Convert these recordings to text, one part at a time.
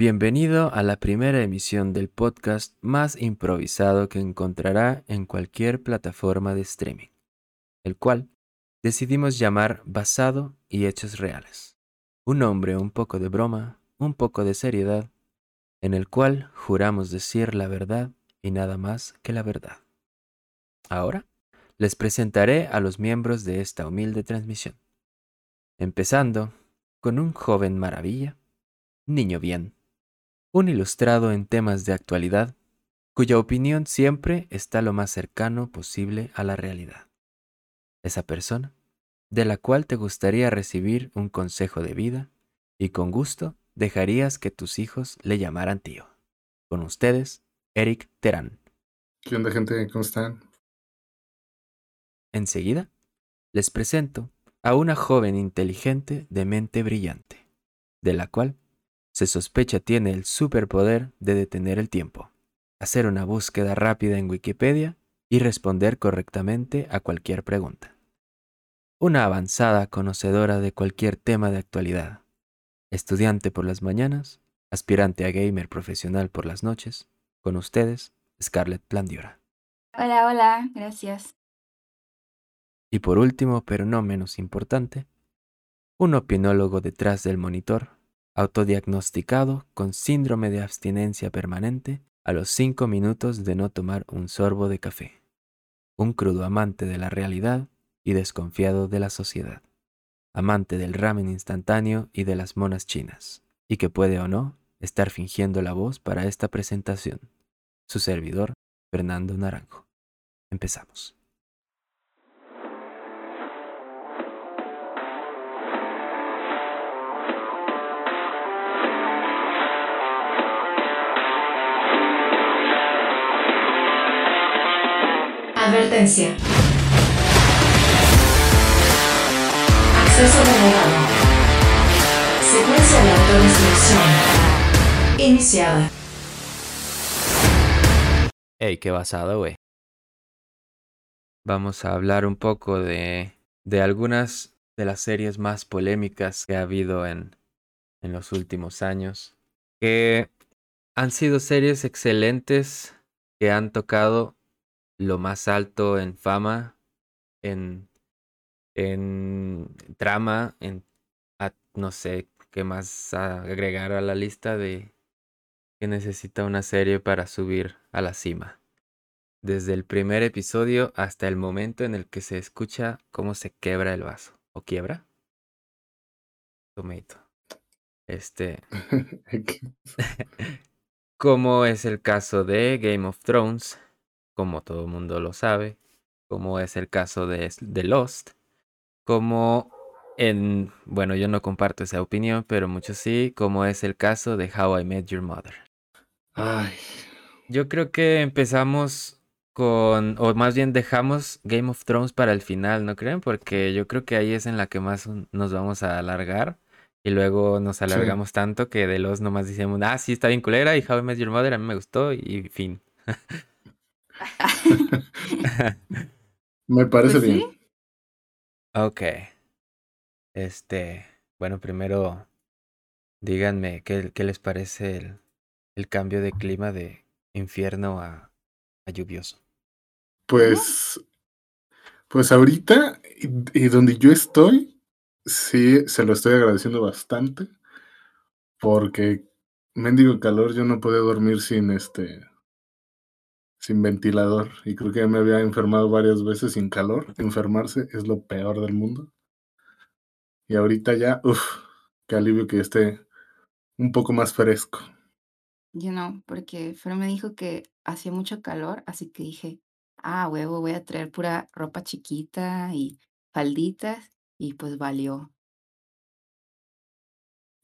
Bienvenido a la primera emisión del podcast más improvisado que encontrará en cualquier plataforma de streaming, el cual decidimos llamar Basado y Hechos Reales. Un nombre un poco de broma, un poco de seriedad, en el cual juramos decir la verdad y nada más que la verdad. Ahora les presentaré a los miembros de esta humilde transmisión, empezando con un joven maravilla, niño bien, un ilustrado en temas de actualidad, cuya opinión siempre está lo más cercano posible a la realidad. Esa persona de la cual te gustaría recibir un consejo de vida y con gusto dejarías que tus hijos le llamaran tío. Con ustedes, Eric Terán. ¿Qué onda, gente? ¿Cómo están? Enseguida, les presento a una joven inteligente de mente brillante, de la cual se sospecha tiene el superpoder de detener el tiempo, hacer una búsqueda rápida en Wikipedia y responder correctamente a cualquier pregunta. Una avanzada conocedora de cualquier tema de actualidad, estudiante por las mañanas, aspirante a gamer profesional por las noches, con ustedes, Scarlett Plandiora. Hola, hola, gracias. Y por último, pero no menos importante, un opinólogo detrás del monitor, autodiagnosticado con síndrome de abstinencia permanente a los cinco minutos de no tomar un sorbo de café. Un crudo amante de la realidad y desconfiado de la sociedad. Amante del ramen instantáneo y de las monas chinas. Y que puede o no estar fingiendo la voz para esta presentación. Su servidor, Fernando Naranjo. Empezamos. Advertencia. Acceso denegado. Secuencia de autorrestricción. Iniciada. Hey, qué basado, güey. Vamos a hablar un poco de, de algunas de las series más polémicas que ha habido en, en los últimos años. Que han sido series excelentes que han tocado lo más alto en fama, en, en trama, en no sé qué más agregar a la lista de que necesita una serie para subir a la cima. Desde el primer episodio hasta el momento en el que se escucha cómo se quebra el vaso. ¿O quiebra? Tomato. Este. como es el caso de Game of Thrones, como todo el mundo lo sabe, como es el caso de, de Lost, como en, bueno, yo no comparto esa opinión, pero muchos sí, como es el caso de How I Met Your Mother. Ay, Yo creo que empezamos con, o más bien dejamos Game of Thrones para el final, ¿no creen? Porque yo creo que ahí es en la que más nos vamos a alargar. Y luego nos alargamos tanto que de los nomás decimos, ah, sí, está bien culera y How I Met Your Mother a mí me gustó y fin. me parece Pues bien. sí. Ok. Este, bueno, primero díganme qué, qué les parece el, el cambio de clima de infierno a, a lluvioso. Pues, pues ahorita, y, y donde yo estoy, sí, se lo estoy agradeciendo bastante, porque mendigo calor, yo no podía dormir sin este, sin ventilador, y creo que ya me había enfermado varias veces sin calor. Enfermarse es lo peor del mundo. Y ahorita ya, uff, qué alivio que esté un poco más fresco. Yo no, porque Fer me dijo que hacía mucho calor, así que dije, ah, huevo, voy a traer pura ropa chiquita y falditas, y pues valió.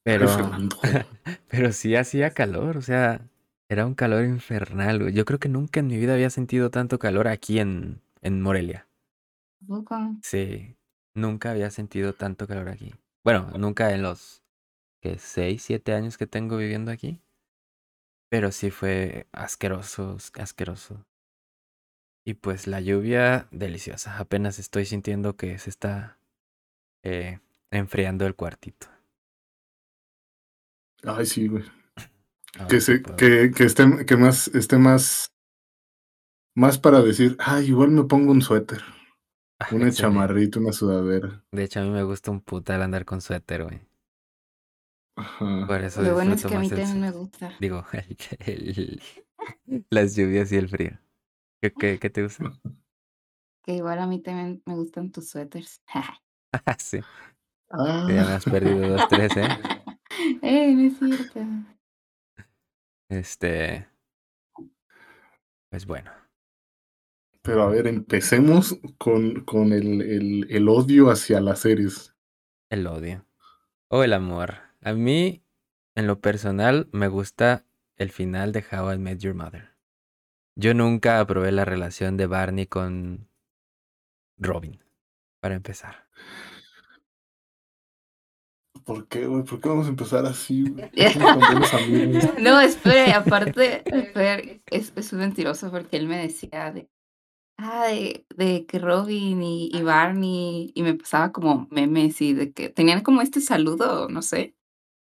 Pero, pero sí hacía calor, o sea, era un calor infernal. güey. Yo creo que nunca en mi vida había sentido tanto calor aquí en, en Morelia. Sí, nunca había sentido tanto calor aquí. Bueno, nunca en los que seis, siete años que tengo viviendo aquí. Pero sí fue asqueroso, asqueroso. Y pues la lluvia, deliciosa. Apenas estoy sintiendo que se está eh, enfriando el cuartito. Ay, sí, güey. No, que, se, que, que esté, que más, esté más, más para decir, ah, igual me pongo un suéter, Ah, una chamarrita, una sudadera. De hecho, a mí me gusta un putal andar con suéter, güey. Ajá. Por eso Lo bueno es que a mí el también me gusta. Digo, el- el- las lluvias y el frío. ¿Qué, qué, qué te gusta? Que igual a mí también me gustan tus suéteres. Ah, sí, Ah, ya me has perdido dos, tres, ¿eh? ¡Eh, no es cierto! Este. Pues bueno. Pero a ver, empecemos con, con el, el, el odio hacia las series. El odio. O el amor. A mí, en lo personal, me gusta el final de How I Met Your Mother. Yo nunca aprobé la relación de Barney con Robin, para empezar. ¿Por qué, güey? ¿Por qué vamos a empezar así, güey? No, espere, aparte, es, es un mentiroso porque él me decía de, ah, de, de que Robin y, y Barney, y me pasaba como memes y de que tenían como este saludo, no sé,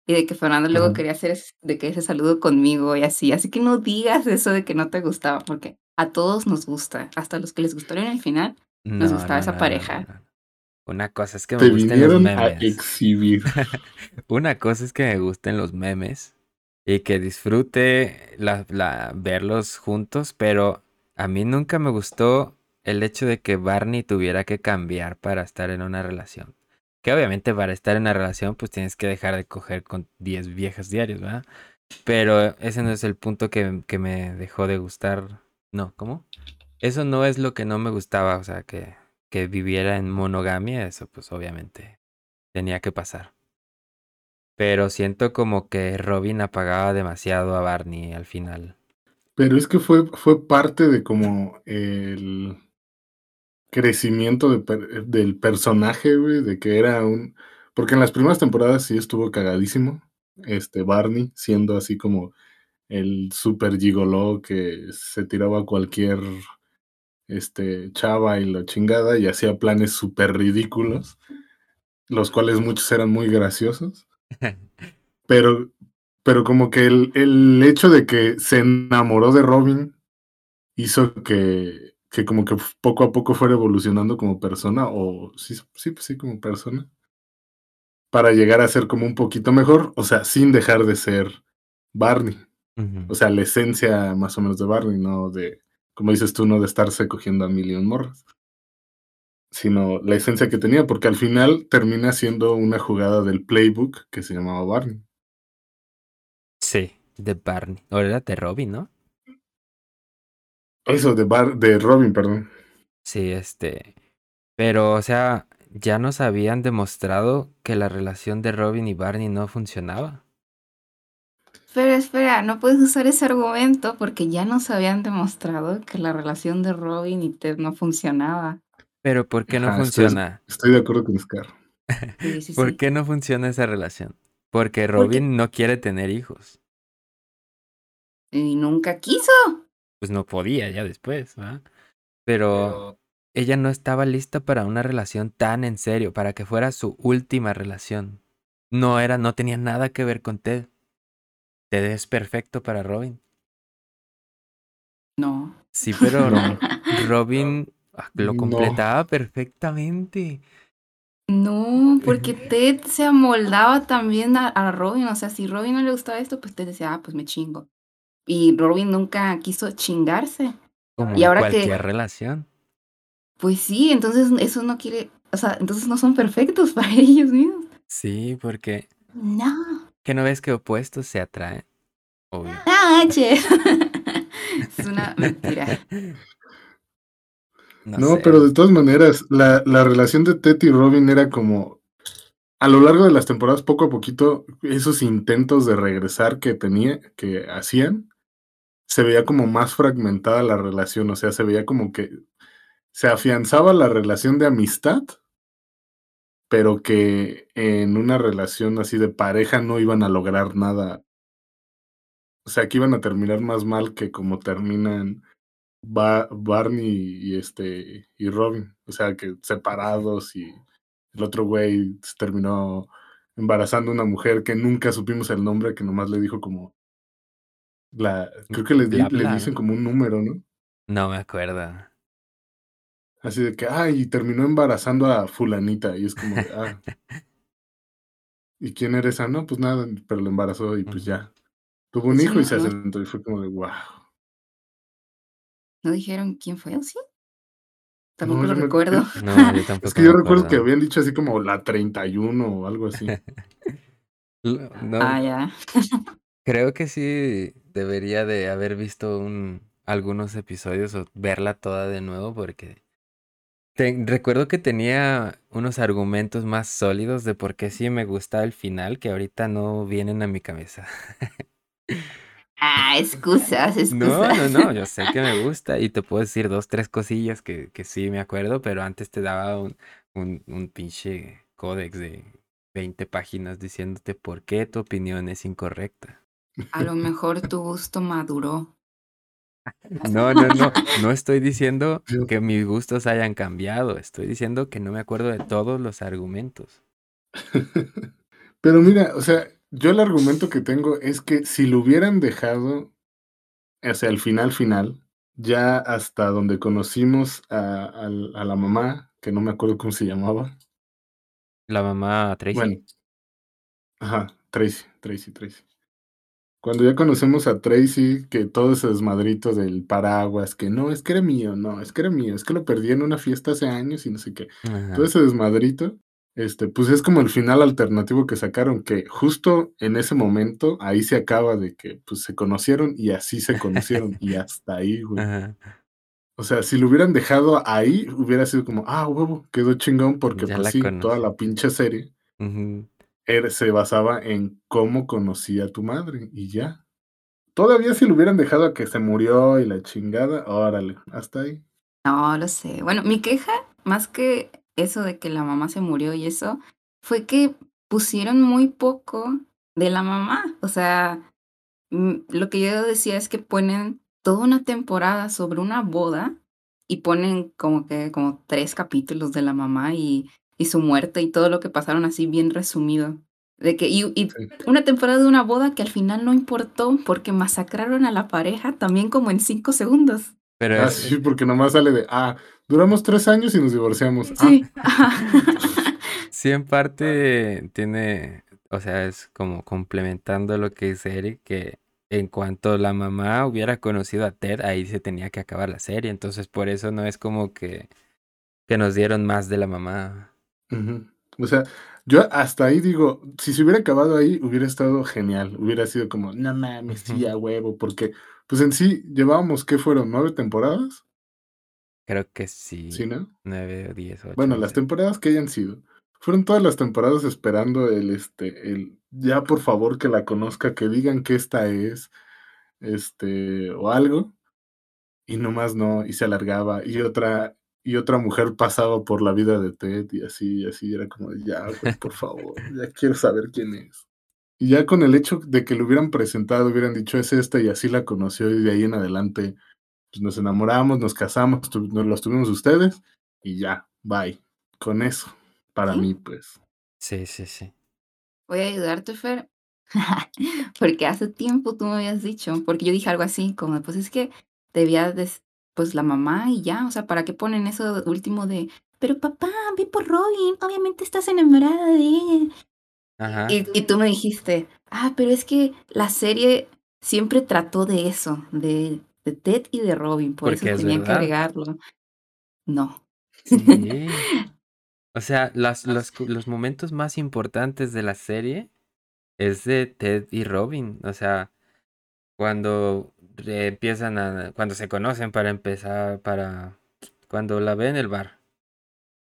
y de que Fernando luego quería hacer es- de que ese saludo conmigo y así, así que no digas eso de que no te gustaba, porque a todos nos gusta, hasta a los que les gustaron al final, Nos No, gustaba no, esa no, pareja. Una cosa es que me Te gusten los a memes. exhibir. Una cosa es que me gusten los memes y que disfrute la, la- verlos juntos, pero a mí nunca me gustó el hecho de que Barney tuviera que cambiar para estar en una relación. Que obviamente para estar en una relación pues tienes que dejar de coger con 10 viejas diarios, ¿verdad? Pero ese no es el punto que, que me dejó de gustar. No, ¿cómo? Eso no es lo que no me gustaba, o sea, que, que viviera en monogamia, eso pues obviamente tenía que pasar. Pero siento como que Robin apagaba demasiado a Barney al final. Pero es que fue, fue parte de como el crecimiento per- del personaje, güey, de que era un... Porque en las primeras temporadas sí estuvo cagadísimo, este Barney, siendo así como el super gigoló que se tiraba a cualquier este, chava y la chingada y hacía planes súper ridículos, los cuales muchos eran muy graciosos. Pero, pero como que el, el hecho de que se enamoró de Robin hizo que, que como que poco a poco fuera evolucionando como persona, o sí, sí, pues sí, como persona, para llegar a ser como un poquito mejor, o sea, sin dejar de ser Barney. O sea, la esencia más o menos de Barney, no de, como dices tú, no de estarse cogiendo a million morras, sino la esencia que tenía, porque al final termina siendo una jugada del playbook que se llamaba Barney. Sí, de Barney. O era de Robin, ¿no? Eso, de, Bar de Robin, perdón. Sí, este. Pero, o sea, ya nos habían demostrado que la relación de Robin y Barney no funcionaba. Espera, espera, no puedes usar ese argumento porque ya nos habían demostrado que la relación de Robin y Ted no funcionaba. Pero ¿por qué no Ajá, funciona? Estoy de acuerdo con Scar. Sí, sí, ¿Por sí. qué no funciona esa relación? Porque Robin no quiere tener hijos. Y nunca quiso. Pues no podía ya después, ¿verdad? Pero ella no estaba lista para una relación tan en serio, para que fuera su última relación. No era, no tenía nada que ver con Ted. Ted es perfecto para Robin. No. Sí, pero No. Robin ah, lo No. completaba perfectamente. No, porque Ted se amoldaba también a, a Robin. O sea, si Robin no le gustaba esto, pues Ted decía, ah, pues me chingo. Y Robin nunca quiso chingarse. Como Y en ahora que- cualquier relación. Pues sí, entonces eso no quiere, o sea, entonces no son perfectos para ellos mismos. Sí, porque No. ¿Que no ves que opuestos se atraen? Obvio. Ah, che. es una mentira. No, No, sé. pero de todas maneras, la, la relación de Ted y Robin era como, a lo largo de las temporadas, poco a poquito, esos intentos de regresar que tenía, que hacían, se veía como más fragmentada la relación, o sea, se veía como que se afianzaba la relación de amistad, pero que en una relación así de pareja no iban a lograr nada. O sea, que iban a terminar más mal que como terminan Ba- Barney y este y Robin, o sea que separados y el otro güey se terminó embarazando a una mujer que nunca supimos el nombre, que nomás le dijo como La, creo que di- plaga. dicen como un número, ¿no? No me acuerdo. Así de que, ay, y terminó embarazando a fulanita. Y es como de, ah. ¿Y quién era esa? No, pues nada, pero lo embarazó y pues ya. Tuvo un Eso hijo y se asentó y fue como de, wow. ¿No dijeron quién fue o sí? Tampoco No, lo me- recuerdo. No, yo tampoco Es que yo recuerdo que habían dicho así como la 31 o algo así. No, Ah, ya. creo que sí debería de haber visto un, algunos episodios o verla toda de nuevo porque te- recuerdo que tenía unos argumentos más sólidos de por qué sí me gustaba el final que ahorita no vienen a mi cabeza. Ah, excusas, No, excusas. no, no, yo sé que me gusta y te puedo decir dos, tres cosillas que, que sí me acuerdo, pero antes te daba un, un, un pinche códex de 20 páginas diciéndote por qué tu opinión es incorrecta. A lo mejor tu gusto maduró. No, no, no, no estoy diciendo que mis gustos hayan cambiado, estoy diciendo que no me acuerdo de todos los argumentos. Pero mira, o sea, yo el argumento que tengo es que si lo hubieran dejado, o sea, al final, final, ya hasta donde conocimos a la mamá, que no me acuerdo cómo se llamaba. La mamá Tracy. Bueno, ajá, Tracy, Tracy, Tracy. Cuando ya conocemos a Tracy, que todo ese desmadrito del paraguas, que no, es que era mío, no, es que era mío, es que lo perdí en una fiesta hace años y no sé qué. Ajá. todo ese desmadrito, este, pues es como el final alternativo que sacaron, que justo en ese momento ahí se acaba de que pues se conocieron y así se conocieron y hasta ahí, güey. Ajá. O sea, si lo hubieran dejado ahí, hubiera sido como, ah, huevo, quedó chingón porque Ya pues sí, toda la pinche serie era- se basaba en cómo conocía a tu madre y ya. Todavía si lo hubieran dejado a que se murió y la chingada, órale, hasta ahí. No, lo sé. Bueno, mi queja, más que eso de que la mamá se murió y eso, fue que pusieron muy poco de la mamá. O sea, mm, lo que yo decía es que ponen toda una temporada sobre una boda y ponen como que como tres capítulos de la mamá y, y su muerte y todo lo que pasaron así bien resumido. De que, y, y Sí. una temporada de una boda que al final no importó porque masacraron a la pareja también como en cinco segundos. Pero Ah, es, sí, porque nomás sale de, ah, duramos tres años y nos divorciamos. Ah, Sí. Sí, en parte tiene, o sea, es como complementando lo que dice Eric, que en cuanto la mamá hubiera conocido a Ted, ahí se tenía que acabar la serie. Entonces, por eso no es como que, que nos dieron más de la mamá. O sea, yo hasta ahí digo, si se hubiera acabado ahí, hubiera estado genial. Hubiera sido como, no mames, sí, a huevo, porque, pues en sí, llevábamos, ¿qué fueron? ¿Nueve temporadas? Creo que sí, Sí, ¿no? nueve o diez, ocho. Bueno, no las temporadas que hayan sido. Fueron todas las temporadas esperando el, este, el, ya por favor que la conozca, que digan que esta es, este, o algo, y nomás no, y se alargaba, y otra, y otra mujer pasaba por la vida de Ted, y así, y así, era como, ya, güey, por favor, ya quiero saber quién es. Y ya con el hecho de que lo hubieran presentado, hubieran dicho, es esta, y así la conoció, y de ahí en adelante, pues nos enamoramos, nos casamos, tu- nos los tuvimos ustedes, y ya, bye. Con eso, para ¿Sí? mí, pues. Sí, sí, sí. Voy a ayudarte, Fer. porque hace tiempo tú me habías dicho, porque yo dije algo así, como, pues es que debía, de, pues la mamá y ya, o sea, ¿para qué ponen eso último de, pero papá, ve por Robin, obviamente estás enamorada de ella? Ajá. Y, y tú me dijiste, ah, pero es que la serie siempre trató de eso, de, de Ted y de Robin, por Porque eso es tenían que agregarlo. No. Sí. O sea, las, los, los momentos más importantes de la serie es de Ted y Robin. O sea, cuando empiezan a, cuando se conocen para empezar, para, cuando la ven en el bar.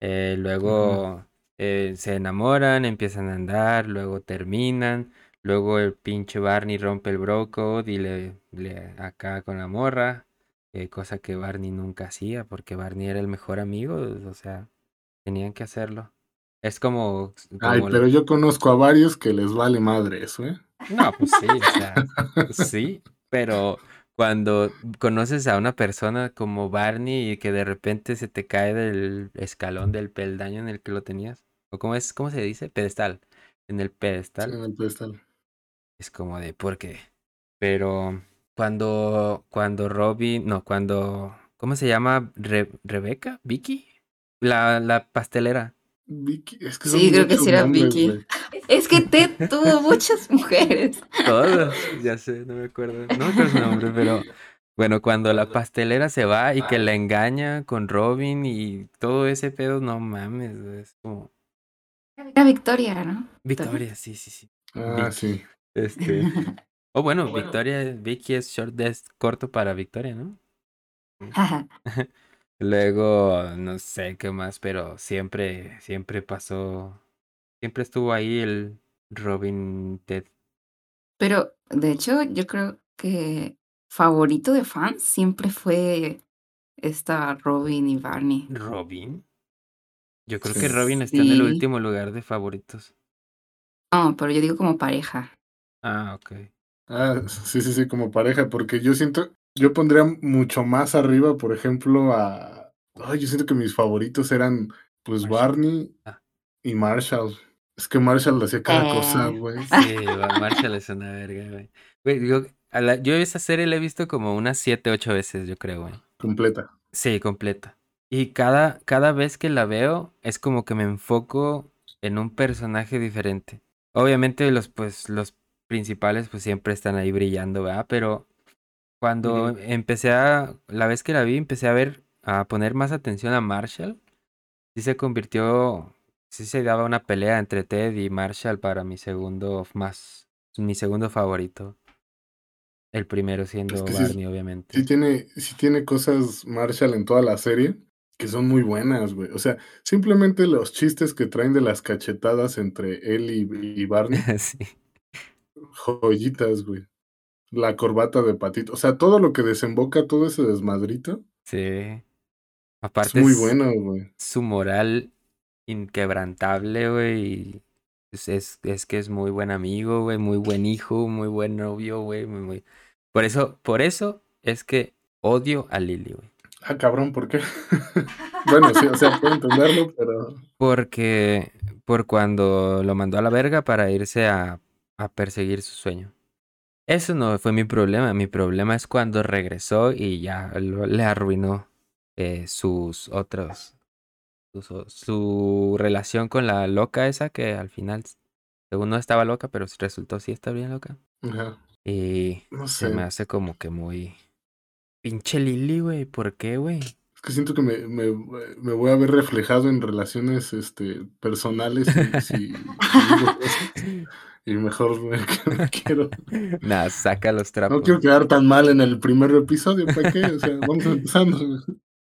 Eh, luego eh, se enamoran, empiezan a andar, luego terminan. Luego el pinche Barney rompe el bro code y le, le acá con la morra. eh, cosa que Barney nunca hacía porque Barney era el mejor amigo. O sea, tenían que hacerlo. Es como, Ay, pero yo conozco a varios que les vale madre eso, ¿eh? no, pues sí, o sea, sí, pero cuando conoces a una persona como Barney y que de repente se te cae del escalón del peldaño en el que lo tenías, o cómo es, ¿cómo se dice? Pedestal. En el Sí, pedestal en el pedestal. es como de ¿por qué? Pero cuando, cuando Robin, no, cuando, ¿cómo se llama? Re- ¿Rebeca? ¿Vicky? La, la pastelera. Vicky, es que Sí, son creo que sí era Vicky. Es que Ted tuvo muchas mujeres. Todos, ya sé, no me acuerdo. No me acuerdo su nombre, pero bueno, cuando la pastelera se va y que la engaña con Robin y todo ese pedo, no mames, es como Era Victoria, ¿no? Victoria, sí, sí, sí. Ah, Vicky. sí. Este, o bueno, Victoria, Vicky es short es corto para Victoria, ¿no? Luego, no sé qué más, pero siempre, siempre pasó, siempre estuvo ahí el Robin Ted. Pero, de hecho, yo creo que favorito de fans siempre fue esta Robin y Barney. ¿Robin? Yo creo Sí. que Robin está en el último lugar de favoritos. No, pero yo digo como pareja. Ah, ok. Ah, sí, sí, sí, como pareja, porque yo siento, yo pondría mucho más arriba, por ejemplo, a... Ay, yo siento que mis favoritos eran, pues, Marshall. Barney Ah. y Marshall. Es que Marshall hacía cada cosa, Eh. güey. Sí, Marshall es una verga, güey. Güey, yo, a la- yo esa serie la he visto como unas siete, ocho veces, yo creo, güey. Completa. Sí, completa. Y cada, cada vez que la veo es como que me enfoco en un personaje diferente. Obviamente los, pues, los principales pues siempre están ahí brillando, ¿verdad? Pero cuando empecé a, la vez que la vi, empecé a ver, a poner más atención a Marshall. Sí se convirtió, sí se daba una pelea entre Ted y Marshall para mi segundo más, mi segundo favorito. El primero siendo que sí- Barney, obviamente. Sí tiene, sí tiene cosas Marshall en toda la serie que son muy buenas, güey. O sea, simplemente los chistes que traen de las cachetadas entre él y, y Barney, Sí. joyitas, güey. La corbata de patito. O sea, todo lo que desemboca, todo ese desmadrito, Sí. es Aparte muy es bueno, güey. su moral inquebrantable, güey. Es, es, es que es muy buen amigo, güey, muy buen hijo, muy buen novio, güey. Muy, muy... Por eso, por eso es que odio a Lily, güey. Ah, cabrón, ¿por qué? bueno, sí, o sea, puedo entenderlo, pero Porque por cuando lo mandó a la verga para irse a, a perseguir su sueño. Eso no fue mi problema. Mi problema es cuando regresó y ya lo- le arruinó eh, sus otros. Su, su relación con la loca esa que al final, según no estaba loca, pero resultó sí estar bien loca. ajá, Y no se me sé. hace como que muy. Pinche Lily, güey. ¿Por qué, güey? Es que siento que me, me, me voy a ver reflejado en relaciones este, personales y mejor me, me quiero. Nah, saca los No trapos. quiero quedar tan mal en el primer episodio, ¿para qué? O sea, vamos empezando.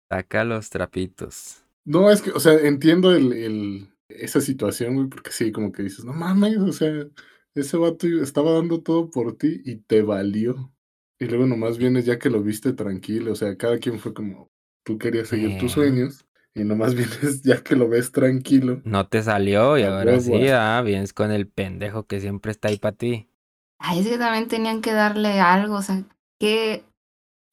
Saca los trapitos. No, es que, o sea, entiendo el, el, esa situación, güey, porque sí, como que dices, no mames, o sea, ese vato estaba dando todo por ti y te valió. Y luego nomás vienes ya que lo viste tranquilo, o sea, cada quien fue como, tú querías seguir tus sueños y nomás vienes ya que lo ves tranquilo. No te salió y ahora sí, ah. ah, vienes con el pendejo que siempre está ahí para ti. Ay, es que también tenían que darle algo, o sea, ¿qué,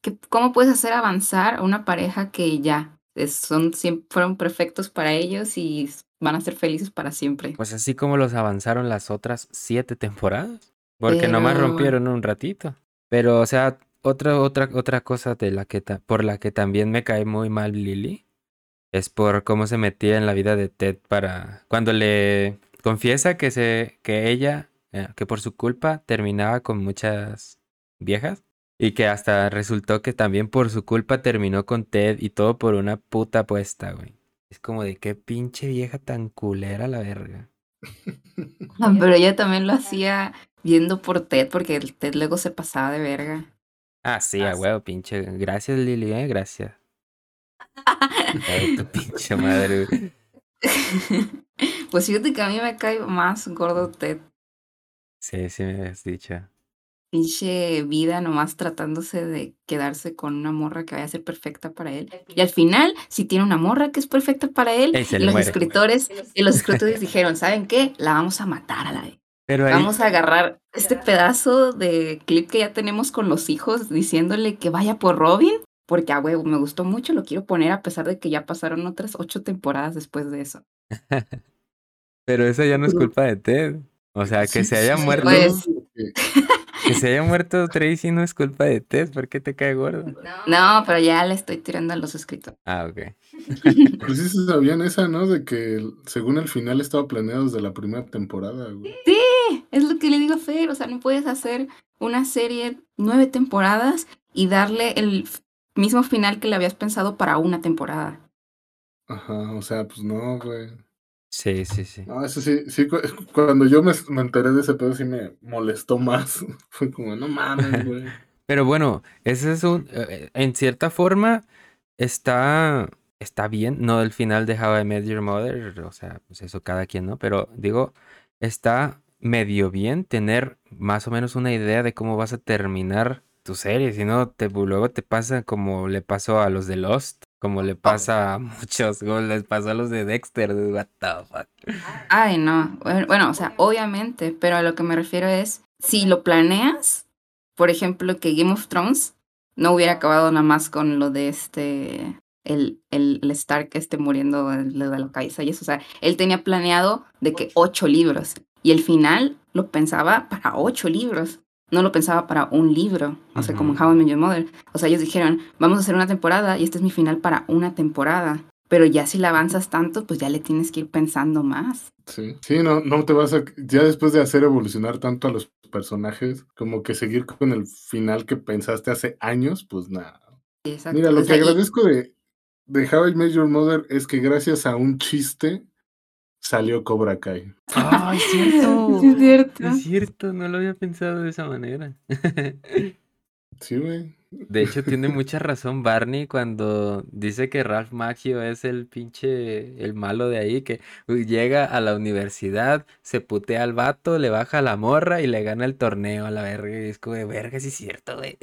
qué, ¿cómo puedes hacer avanzar a una pareja que ya es- son, fueron perfectos para ellos y van a ser felices para siempre? Pues así como los avanzaron las otras siete temporadas. Porque nomás Pero- rompieron un ratito. Pero, o sea, otra, otra, otra cosa de la que por la que también me cae muy mal Lily es por cómo se metía en la vida de Ted para. Cuando le confiesa que se. que ella, eh, que por su culpa terminaba con muchas viejas. Y que hasta resultó que también por su culpa terminó con Ted y todo por una puta apuesta, güey. Es como de qué pinche vieja tan culera la verga. Ah, Pero ella también lo hacía viendo por Ted, porque el Ted luego se pasaba de verga. Ah, sí, a huevo, pinche. Gracias, Lili, eh, gracias. Ay, tu pinche madre. güey. Pues fíjate que a mí me cae más gordo Ted. Sí, sí me has dicho. Pinche vida nomás tratándose de quedarse con una morra que vaya a ser perfecta para él. Y al final, si tiene una morra que es perfecta para él, y los muere. escritores, y los escritores dijeron, ¿saben qué? La vamos a matar a la vez. Pero ahí, Vamos a agarrar este pedazo de clip que ya tenemos con los hijos diciéndole que vaya por Robin, porque a huevo me gustó mucho, lo quiero poner a pesar de que ya pasaron otras ocho temporadas después de eso. pero eso ya no es culpa de Ted. O sea, que Sí, se haya sí, muerto. Pues- porque Que se haya muerto Tracy no es culpa de Tess, ¿por qué te cae gordo? No, pero ya le estoy tirando a los escritos. Ah, ok. Pues sí se sabían esa, ¿no? De que según el final estaba planeado desde la primera temporada, güey. Es lo que le digo a Fer, o sea, no puedes hacer una serie nueve temporadas y darle el mismo final que le habías pensado para una temporada. Ajá, o sea, pues no, güey. Sí, sí, sí. No, eso sí, sí, cu- cuando yo me, me enteré de ese pedo sí me molestó más. Fue como, no mames, güey. Pero bueno, ese es un. eh, En cierta forma, está. Está bien. No el final de How I Met Your Mother. O sea, pues eso cada quien, ¿no? Pero digo, está medio bien tener más o menos una idea de cómo vas a terminar tu serie. Si no, te, luego te pasa como le pasó a los de Lost. Como le pasa a muchos. Como les pasó a los de Dexter. What the fuck. Ay, no. Bueno, o sea, obviamente, pero a lo que me refiero es, si lo planeas, por ejemplo, que Game of Thrones no hubiera acabado nada más con lo de este, el, el, el Stark este muriendo de la cabeza y eso, o sea, él tenía planeado de que ocho libros y el final lo pensaba para ocho libros. No lo pensaba para un libro, o sea, como en. How I Met Your Mother. O sea, ellos dijeron, vamos a hacer una temporada y este es mi final para una temporada. Pero ya si la avanzas tanto, pues ya le tienes que ir pensando más. Sí, sí, no, no te vas a. Ya después de hacer evolucionar tanto a los personajes, como que seguir con el final que pensaste hace años, pues nada. Exacto. Mira, lo o que y- agradezco de, de How I Met Your Mother es que gracias a un chiste salió Cobra Kai. ¡Ah, es cierto! Sí, es cierto. Es cierto, no lo había pensado de esa manera. Sí, güey. De hecho, tiene mucha razón Barney cuando dice que Ralph Macchio es el pinche, el malo de ahí, que llega a la universidad, se putea al vato, le baja la morra y le gana el torneo a la verga. Y es como de verga, sí es cierto, güey.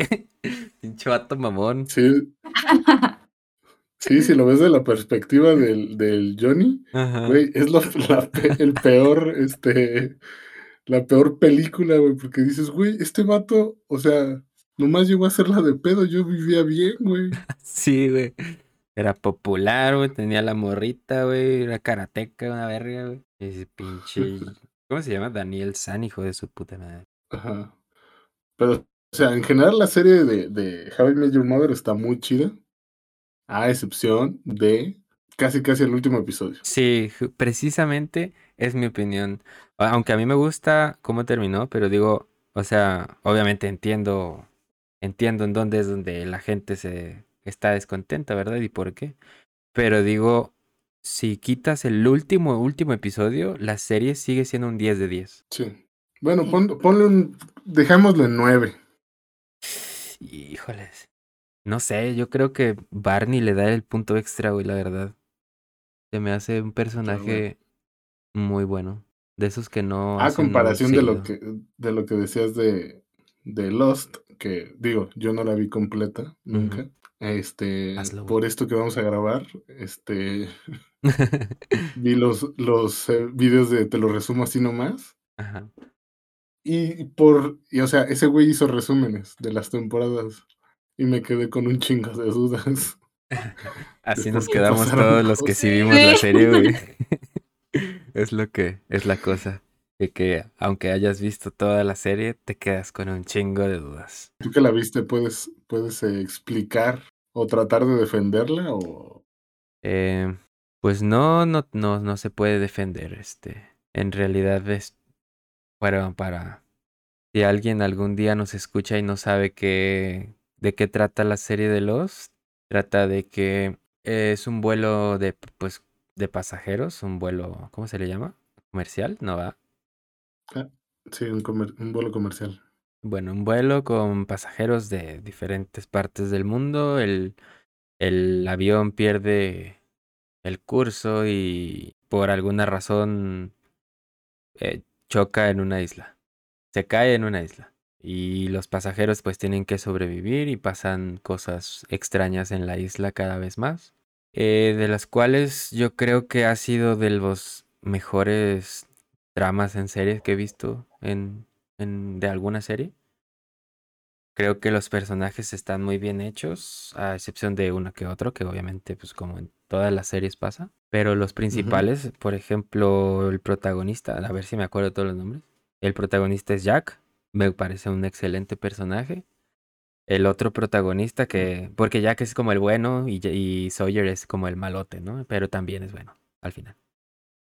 Pinche vato mamón. Sí. Sí, si lo ves de la perspectiva del, del Johnny, güey, es lo, la el peor, este, la peor película, güey, porque dices, güey, este vato, o sea, nomás llegó a hacerla de pedo, yo vivía bien, güey. Sí, güey. Era popular, güey, tenía la morrita, güey, era karateca, una verga, güey. Ese pinche, ¿cómo se llama? Daniel San, hijo de su puta madre. Ajá. Pero, o sea, en general la serie de, de How I Met Your Mother está muy chida, a excepción de casi casi el último episodio. Sí, precisamente es mi opinión. Aunque a mí me gusta cómo terminó, pero digo, o sea, obviamente entiendo, entiendo en dónde es donde la gente se está descontenta, ¿verdad? Y por qué. Pero digo, si quitas el último, último episodio, la serie sigue siendo un 10 de 10. Sí. Bueno, pon- ponle un, dejámoslo en nueve. Híjoles. No sé, yo creo que Barney le da el punto extra, güey, la verdad. Se me hace un personaje muy bueno. De esos que no A comparación de lo que de lo que decías de, de Lost, que digo, yo no la vi completa nunca. Este, Hazlo, por esto que vamos a grabar, este, vi los, los eh, videos de Te lo resumo así nomás. Ajá. Y por, y o sea, ese güey hizo resúmenes de las temporadas y me quedé con un chingo de dudas. Así nos quedamos todos los que sí vimos la serie, güey. Es lo que, es la cosa. De que aunque hayas visto toda la serie, te quedas con un chingo de dudas. Tú que la viste, ¿puedes, puedes eh, explicar o tratar de defenderla? O... Eh, pues no, no, no, no se puede defender. Este, en realidad es para, para si alguien algún día nos escucha y no sabe qué, de qué trata la serie de Lost, trata de que es un vuelo de, pues, de pasajeros, un vuelo, ¿cómo se le llama? Comercial, ¿no va? Sí, un, comer- un vuelo comercial. Bueno, un vuelo con pasajeros de diferentes partes del mundo. El, el avión pierde el curso y por alguna razón eh, choca en una isla. Se cae en una isla. Y los pasajeros pues tienen que sobrevivir y pasan cosas extrañas en la isla cada vez más. eh, de las cuales yo creo que ha sido de los mejores dramas en series que he visto en, en- de alguna serie. Creo que los personajes están muy bien hechos, a excepción de uno que otro, que obviamente, pues como en todas las series pasa. Pero los principales, por ejemplo, el protagonista, a ver si me acuerdo todos los nombres. El protagonista es Jack, me parece un excelente personaje. El otro protagonista que, porque Jack es como el bueno y, y Sawyer es como el malote, ¿no? Pero también es bueno al final.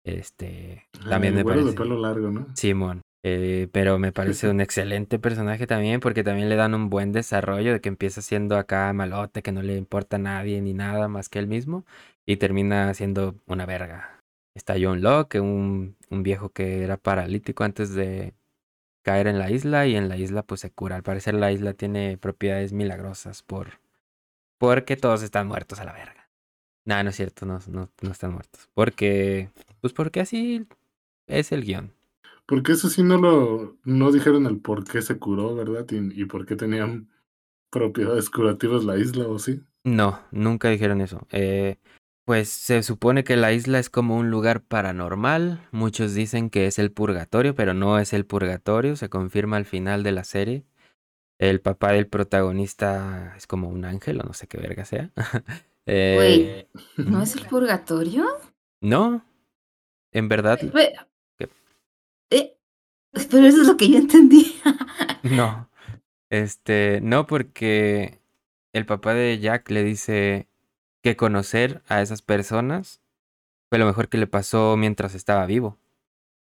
Este, también Ah, me güero de parece. pelo largo, ¿no? Simón. Eh, pero me parece un excelente personaje también porque también le dan un buen desarrollo de que empieza siendo acá malote, que no le importa a nadie ni nada más que él mismo y termina siendo una verga. Está John Locke, un, un viejo que era paralítico antes de caer en la isla y en la isla pues se cura. Al parecer la isla tiene propiedades milagrosas por porque todos están muertos a la verga. Nah, no es cierto, no, no, no están muertos. Porque, pues porque así es el guion. Porque eso sí no lo no dijeron el por qué se curó, ¿verdad? Y, y por qué tenían propiedades curativas la isla, ¿o sí? No, nunca dijeron eso. Eh, pues se supone que la isla es como un lugar paranormal. Muchos dicen que es el purgatorio, pero no es el purgatorio. Se confirma al final de la serie. El papá del protagonista es como un ángel o no sé qué verga sea. Eh, ¿No es el purgatorio? no, en verdad Pe- ¿Qué? eh, pero eso es lo que yo entendí. no. Este, no porque el papá de Jack le dice que conocer a esas personas fue lo mejor que le pasó mientras estaba vivo.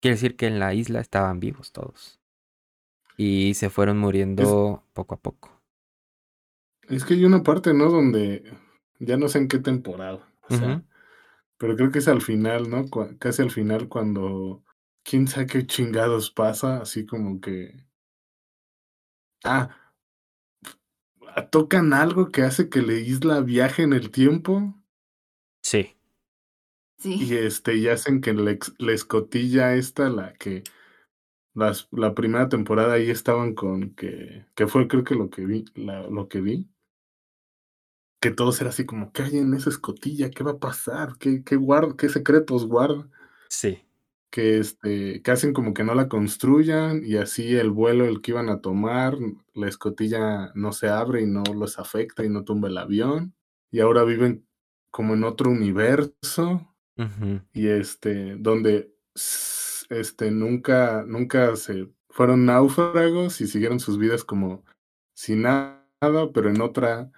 Quiere decir que en la isla estaban vivos todos. Y se fueron muriendo poco a poco. Es que hay una parte, ¿no? Donde ya no sé en qué temporada. O sea, pero creo que es al final, ¿no? Casi al final cuando quién sabe qué chingados pasa, así como que ah, tocan algo que hace que la isla viaje en el tiempo Sí, y Sí. este y hacen que la, escotilla esta, la que las, la primera temporada ahí estaban con que, que fue creo que lo que vi, la- lo que vi, que todos era así como, ¿qué hay en esa escotilla? ¿Qué va a pasar? ¿Qué, qué guarda? ¿Qué secretos guarda? sí. Que este, que hacen como que no la construyan y así el vuelo el que iban a tomar, la escotilla no se abre y no los afecta y no tumba el avión. Y ahora viven como en otro universo y este, donde este, nunca, nunca se fueron náufragos y siguieron sus vidas como sin nada, pero en otra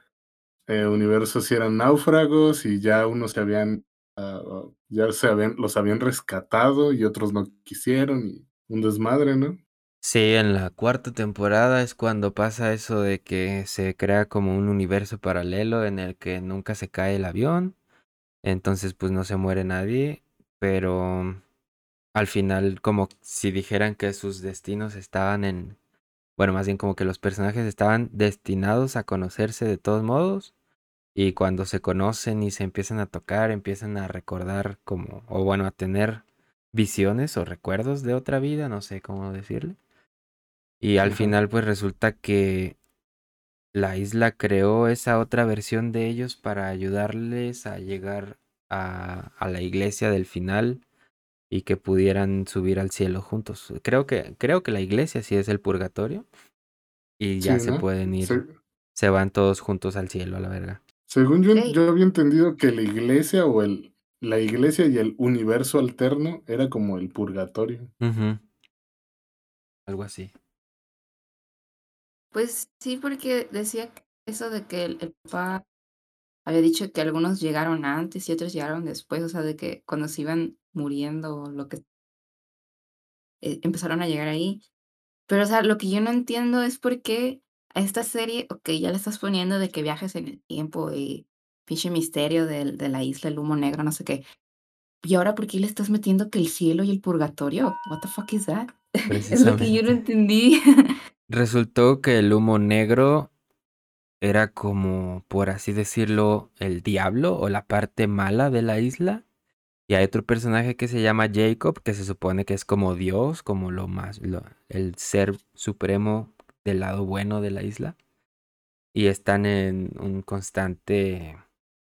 eh, universo sí eran náufragos y ya unos se habían, ah, ya se habían, los habían rescatado y otros no quisieron y un desmadre, ¿no? Sí, en la cuarta temporada es cuando pasa eso de que se crea como un universo paralelo en el que nunca se cae el avión. Entonces pues no se muere nadie. Pero al final como si dijeran que sus destinos estaban en... Bueno, más bien como que los personajes estaban destinados a conocerse de todos modos. Y cuando se conocen y se empiezan a tocar, empiezan a recordar como... O bueno, a tener visiones o recuerdos de otra vida, no sé cómo decirle. Y al final pues resulta que la isla creó esa otra versión de ellos para ayudarles a llegar a, a la iglesia del final y que pudieran subir al cielo juntos. Creo que, creo que la iglesia sí es el purgatorio y ya Sí, se pueden ir, Se- se van todos juntos al cielo a la verga. Según yo, yo había entendido que la iglesia o el, la iglesia y el universo alterno era como el purgatorio. Algo así. Pues sí, porque decía que eso de que el, el papá había dicho que algunos llegaron antes y otros llegaron después, o sea, de que cuando se iban muriendo o lo que eh, empezaron a llegar ahí. Pero, o sea, lo que yo no entiendo es por qué esta serie, ok, ya le estás poniendo de que viajes en el tiempo y pinche misterio del- de, la isla, el humo negro, no sé qué. Y ahora, ¿por qué le estás metiendo que el cielo y el purgatorio? What the fuck is that? Es lo que yo no Precisamente. entendí. Resultó que el humo negro era como, por así decirlo, el diablo o la parte mala de la isla. Y hay otro personaje que se llama Jacob, que se supone que es como Dios, como lo más, lo- el ser supremo del lado bueno de la isla. Y están en un constante,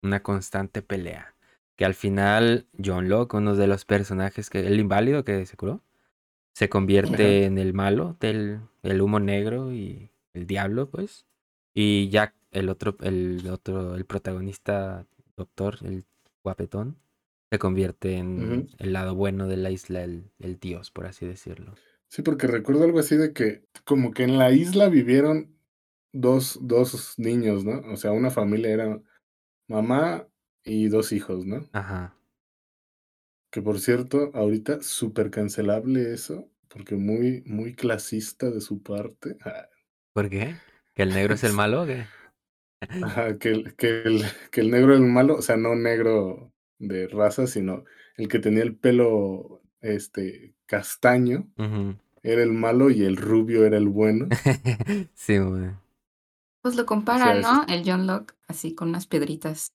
una constante pelea. Que al final John Locke, uno de los personajes que, el inválido que se curó, se convierte en el malo del el humo negro y el diablo, pues. Y Jack, el otro, el otro, el protagonista, doctor, el guapetón, se convierte en el lado bueno de la isla, el, el dios, por así decirlo. Sí, porque recuerdo algo así de que como que en la isla vivieron dos, dos niños, ¿no? O sea, una familia era mamá y dos hijos, ¿no? Ajá. Que por cierto, ahorita súper cancelable eso, porque muy, muy clasista de su parte. Ah, ¿Por qué? ¿Que el negro es el malo o qué? Ajá, que el, que el, que el negro era el malo, o sea, no negro de raza, sino el que tenía el pelo este castaño era el malo y el rubio era el bueno. Sí, güey. Pues lo O sea, comparan, eso- ¿no? El John Locke así con unas piedritas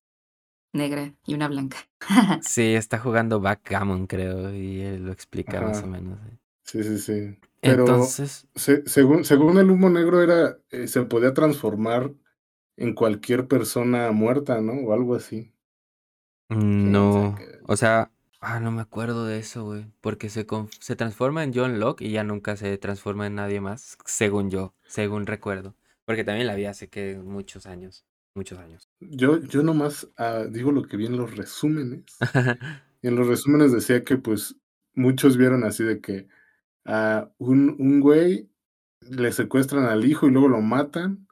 negra y una blanca. Sí, está jugando backgammon, creo, y él lo explica más o menos. ¿eh? Sí, sí, sí. Pero Entonces, se- según, según el humo negro era, eh, se podía transformar en cualquier persona muerta, ¿no? O algo así. no, qué- o sea, ah, no me acuerdo de eso, güey, porque se, se transforma en John Locke y ya nunca se transforma en nadie más, según yo, según recuerdo, porque también la vi hace que muchos años, muchos años. Yo, yo nomás ah, digo lo que vi en los resúmenes. Y en los resúmenes decía que pues muchos vieron así de que a un, un güey le secuestran al hijo y luego lo matan.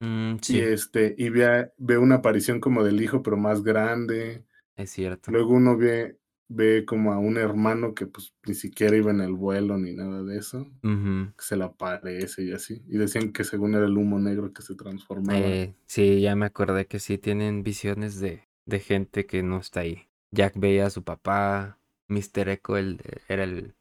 Mm, Y sí, este, y ve, ve una aparición como del hijo, pero más grande. es cierto. Luego uno ve, ve como a un hermano que pues ni siquiera iba en el vuelo ni nada de eso. Que se le aparece y así. Y decían que según era el humo negro que se transformaba. Eh, sí, ya me acordé que sí tienen visiones de, de gente que no está ahí. Jack veía a su papá, Mr. Echo el, era el,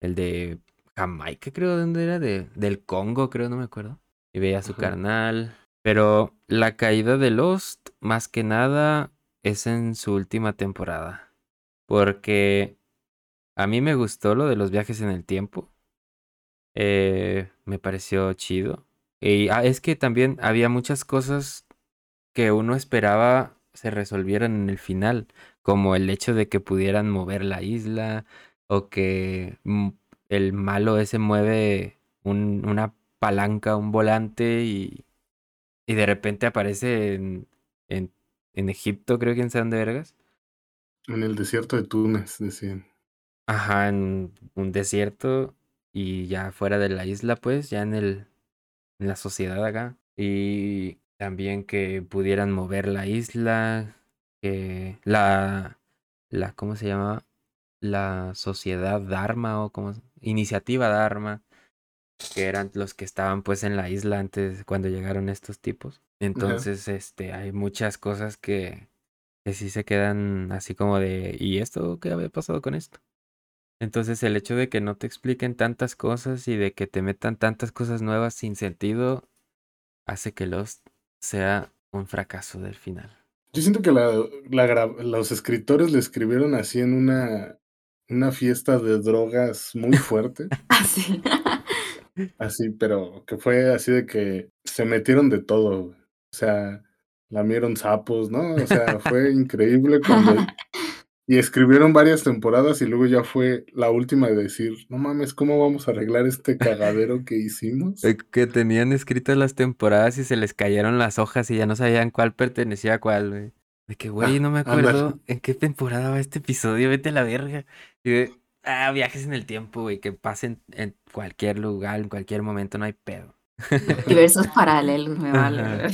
el de Jamaica, creo, ¿de dónde era? De, del Congo, creo, no me acuerdo. Y veía a su Ajá. carnal. Pero la caída de Lost, más que nada, es en su última temporada. Porque a mí me gustó lo de los viajes en el tiempo. Eh, me pareció chido. Y ah, es que también había muchas cosas que uno esperaba se resolvieran en el final, como el hecho de que pudieran mover la isla o que mm, el malo ese mueve un- una palanca, un volante y, y de repente aparece en, en, en Egipto, creo que en San de Vergas. En el desierto de Túnez, decían. Ajá, en un desierto y ya fuera de la isla, pues, ya en el, en la sociedad acá. Y también que pudieran mover la isla, que la, la, ¿cómo se llama? La sociedad Dharma o como, iniciativa Dharma, que eran los que estaban pues en la isla antes cuando llegaron estos tipos. Entonces, este, hay muchas cosas que, que sí se quedan así como de, ¿y esto qué había pasado con esto? Entonces el hecho de que no te expliquen tantas cosas y de que te metan tantas cosas nuevas sin sentido hace que Lost sea un fracaso del final. Yo siento que la, los escritores le escribieron así en una, una fiesta de drogas muy fuerte. Así. Así, pero que fue así de que se metieron de todo. O sea, lamieron sapos, ¿no? O sea, fue increíble cuando... Y escribieron varias temporadas y luego ya fue la última de decir, no mames, ¿cómo vamos a arreglar este cagadero que hicimos? Eh, Que tenían escritas las temporadas y se les cayeron las hojas y ya no sabían cuál pertenecía a cuál, güey. De que, güey, Ah, no me ándale. acuerdo en qué temporada va este episodio, vete a la verga. Y de, ah, viajes en el tiempo, güey, que pasen en cualquier lugar, en cualquier momento, no hay pedo. Diversos paralelos, me vale.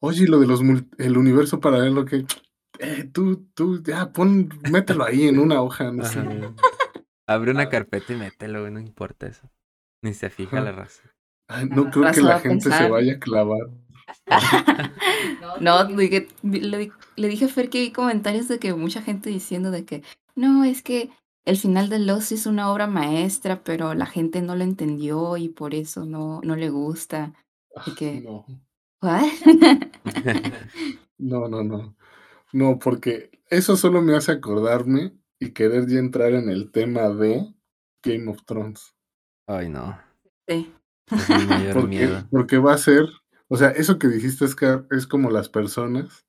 Oye, y lo de los mul- el universo paralelo que eh, tú, tú, ya pon, mételo ahí en una hoja, no sé. Ajá. Abre una carpeta y mételo, no importa eso. Ni se fija Ajá. la raza. Ay, no La creo que la gente se vaya a clavar. No, le, le dije a Fer que vi comentarios de que mucha gente diciendo de que no, es que el final de Lost es una obra maestra, pero la gente no lo entendió y por eso no, no le gusta. Y que, No, ¿what? no, no, no. No, porque eso solo me hace acordarme y querer ya entrar en el tema de Game of Thrones. Ay, no. Sí. Es mi mayor Porque, miedo. porque va a ser, o sea, eso que dijiste es, que es como las personas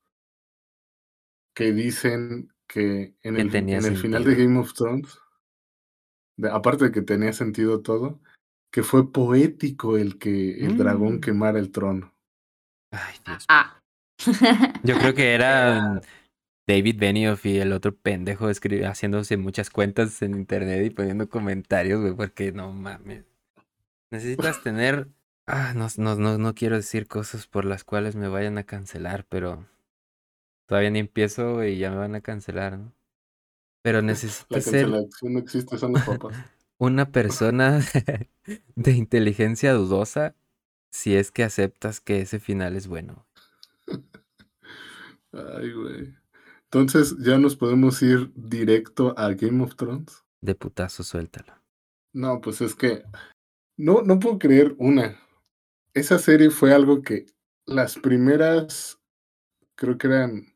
que dicen que en el, tenía en el final de. Game of Thrones, de- aparte de que tenía sentido todo, que fue poético el que el dragón Mm. quemara el trono. Ay, Dios. Ah. Yo creo que eran David Benioff y el otro pendejo haciéndose muchas cuentas en internet y poniendo comentarios, güey, porque no mames. Necesitas tener. Ah, no, no, no, no quiero decir cosas por las cuales me vayan a cancelar, pero todavía ni empiezo y ya me van a cancelar, ¿no? Pero necesitas ser no existe, son los papás. una persona de inteligencia dudosa si es que aceptas que ese final es bueno. Ay, güey. Entonces, ¿ya nos podemos ir directo a Game of Thrones? De putazo, suéltalo. No, pues es que no, no puedo creer una. Esa serie fue algo que las primeras, creo que eran,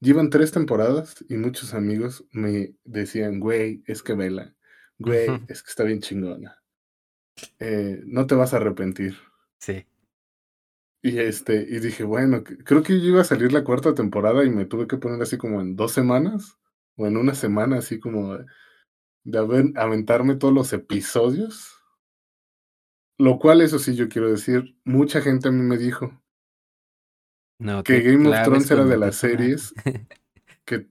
llevan tres temporadas y muchos amigos me decían, güey, es que vela, güey, es que está bien chingona. Eh, no te vas a arrepentir. Sí. Y este, y dije, bueno, creo que yo iba a salir la cuarta temporada y me tuve que poner así como en dos semanas o en una semana, así como de, de haber- aventarme todos los episodios. Lo cual, eso sí, yo quiero decir, mucha gente a mí me dijo No que Game of Thrones era de las series que,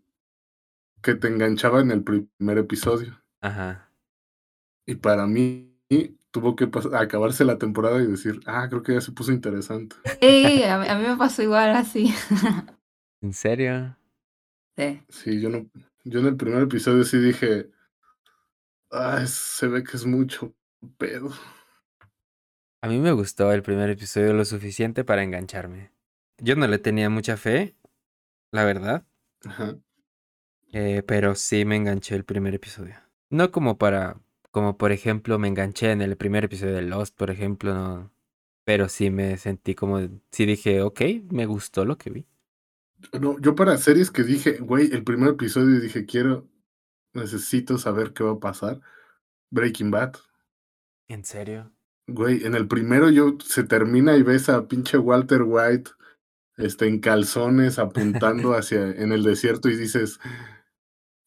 que te enganchaba en el primer episodio. Ajá. Y para mí tuvo que acabarse la temporada y decir, ah, creo que ya se puso interesante. Sí, a, mí- a mí me pasó igual así. ¿En serio? Sí. Sí, yo no, yo en el primer episodio sí dije, ah, se ve que es mucho pedo. A mí me gustó el primer episodio lo suficiente para engancharme. Yo no le tenía mucha fe, la verdad, Ajá. eh, pero sí me enganché el primer episodio. No como para, como por ejemplo me enganché en el primer episodio de Lost, por ejemplo, no. Pero sí me sentí como, sí dije, ok, me gustó lo que vi. No, yo para series que dije, güey, el primer episodio dije, quiero, necesito saber qué va a pasar. Breaking Bad. ¿En serio? Güey, en el primero yo se termina y ves a pinche Walter White este, en calzones apuntando hacia en el desierto y dices,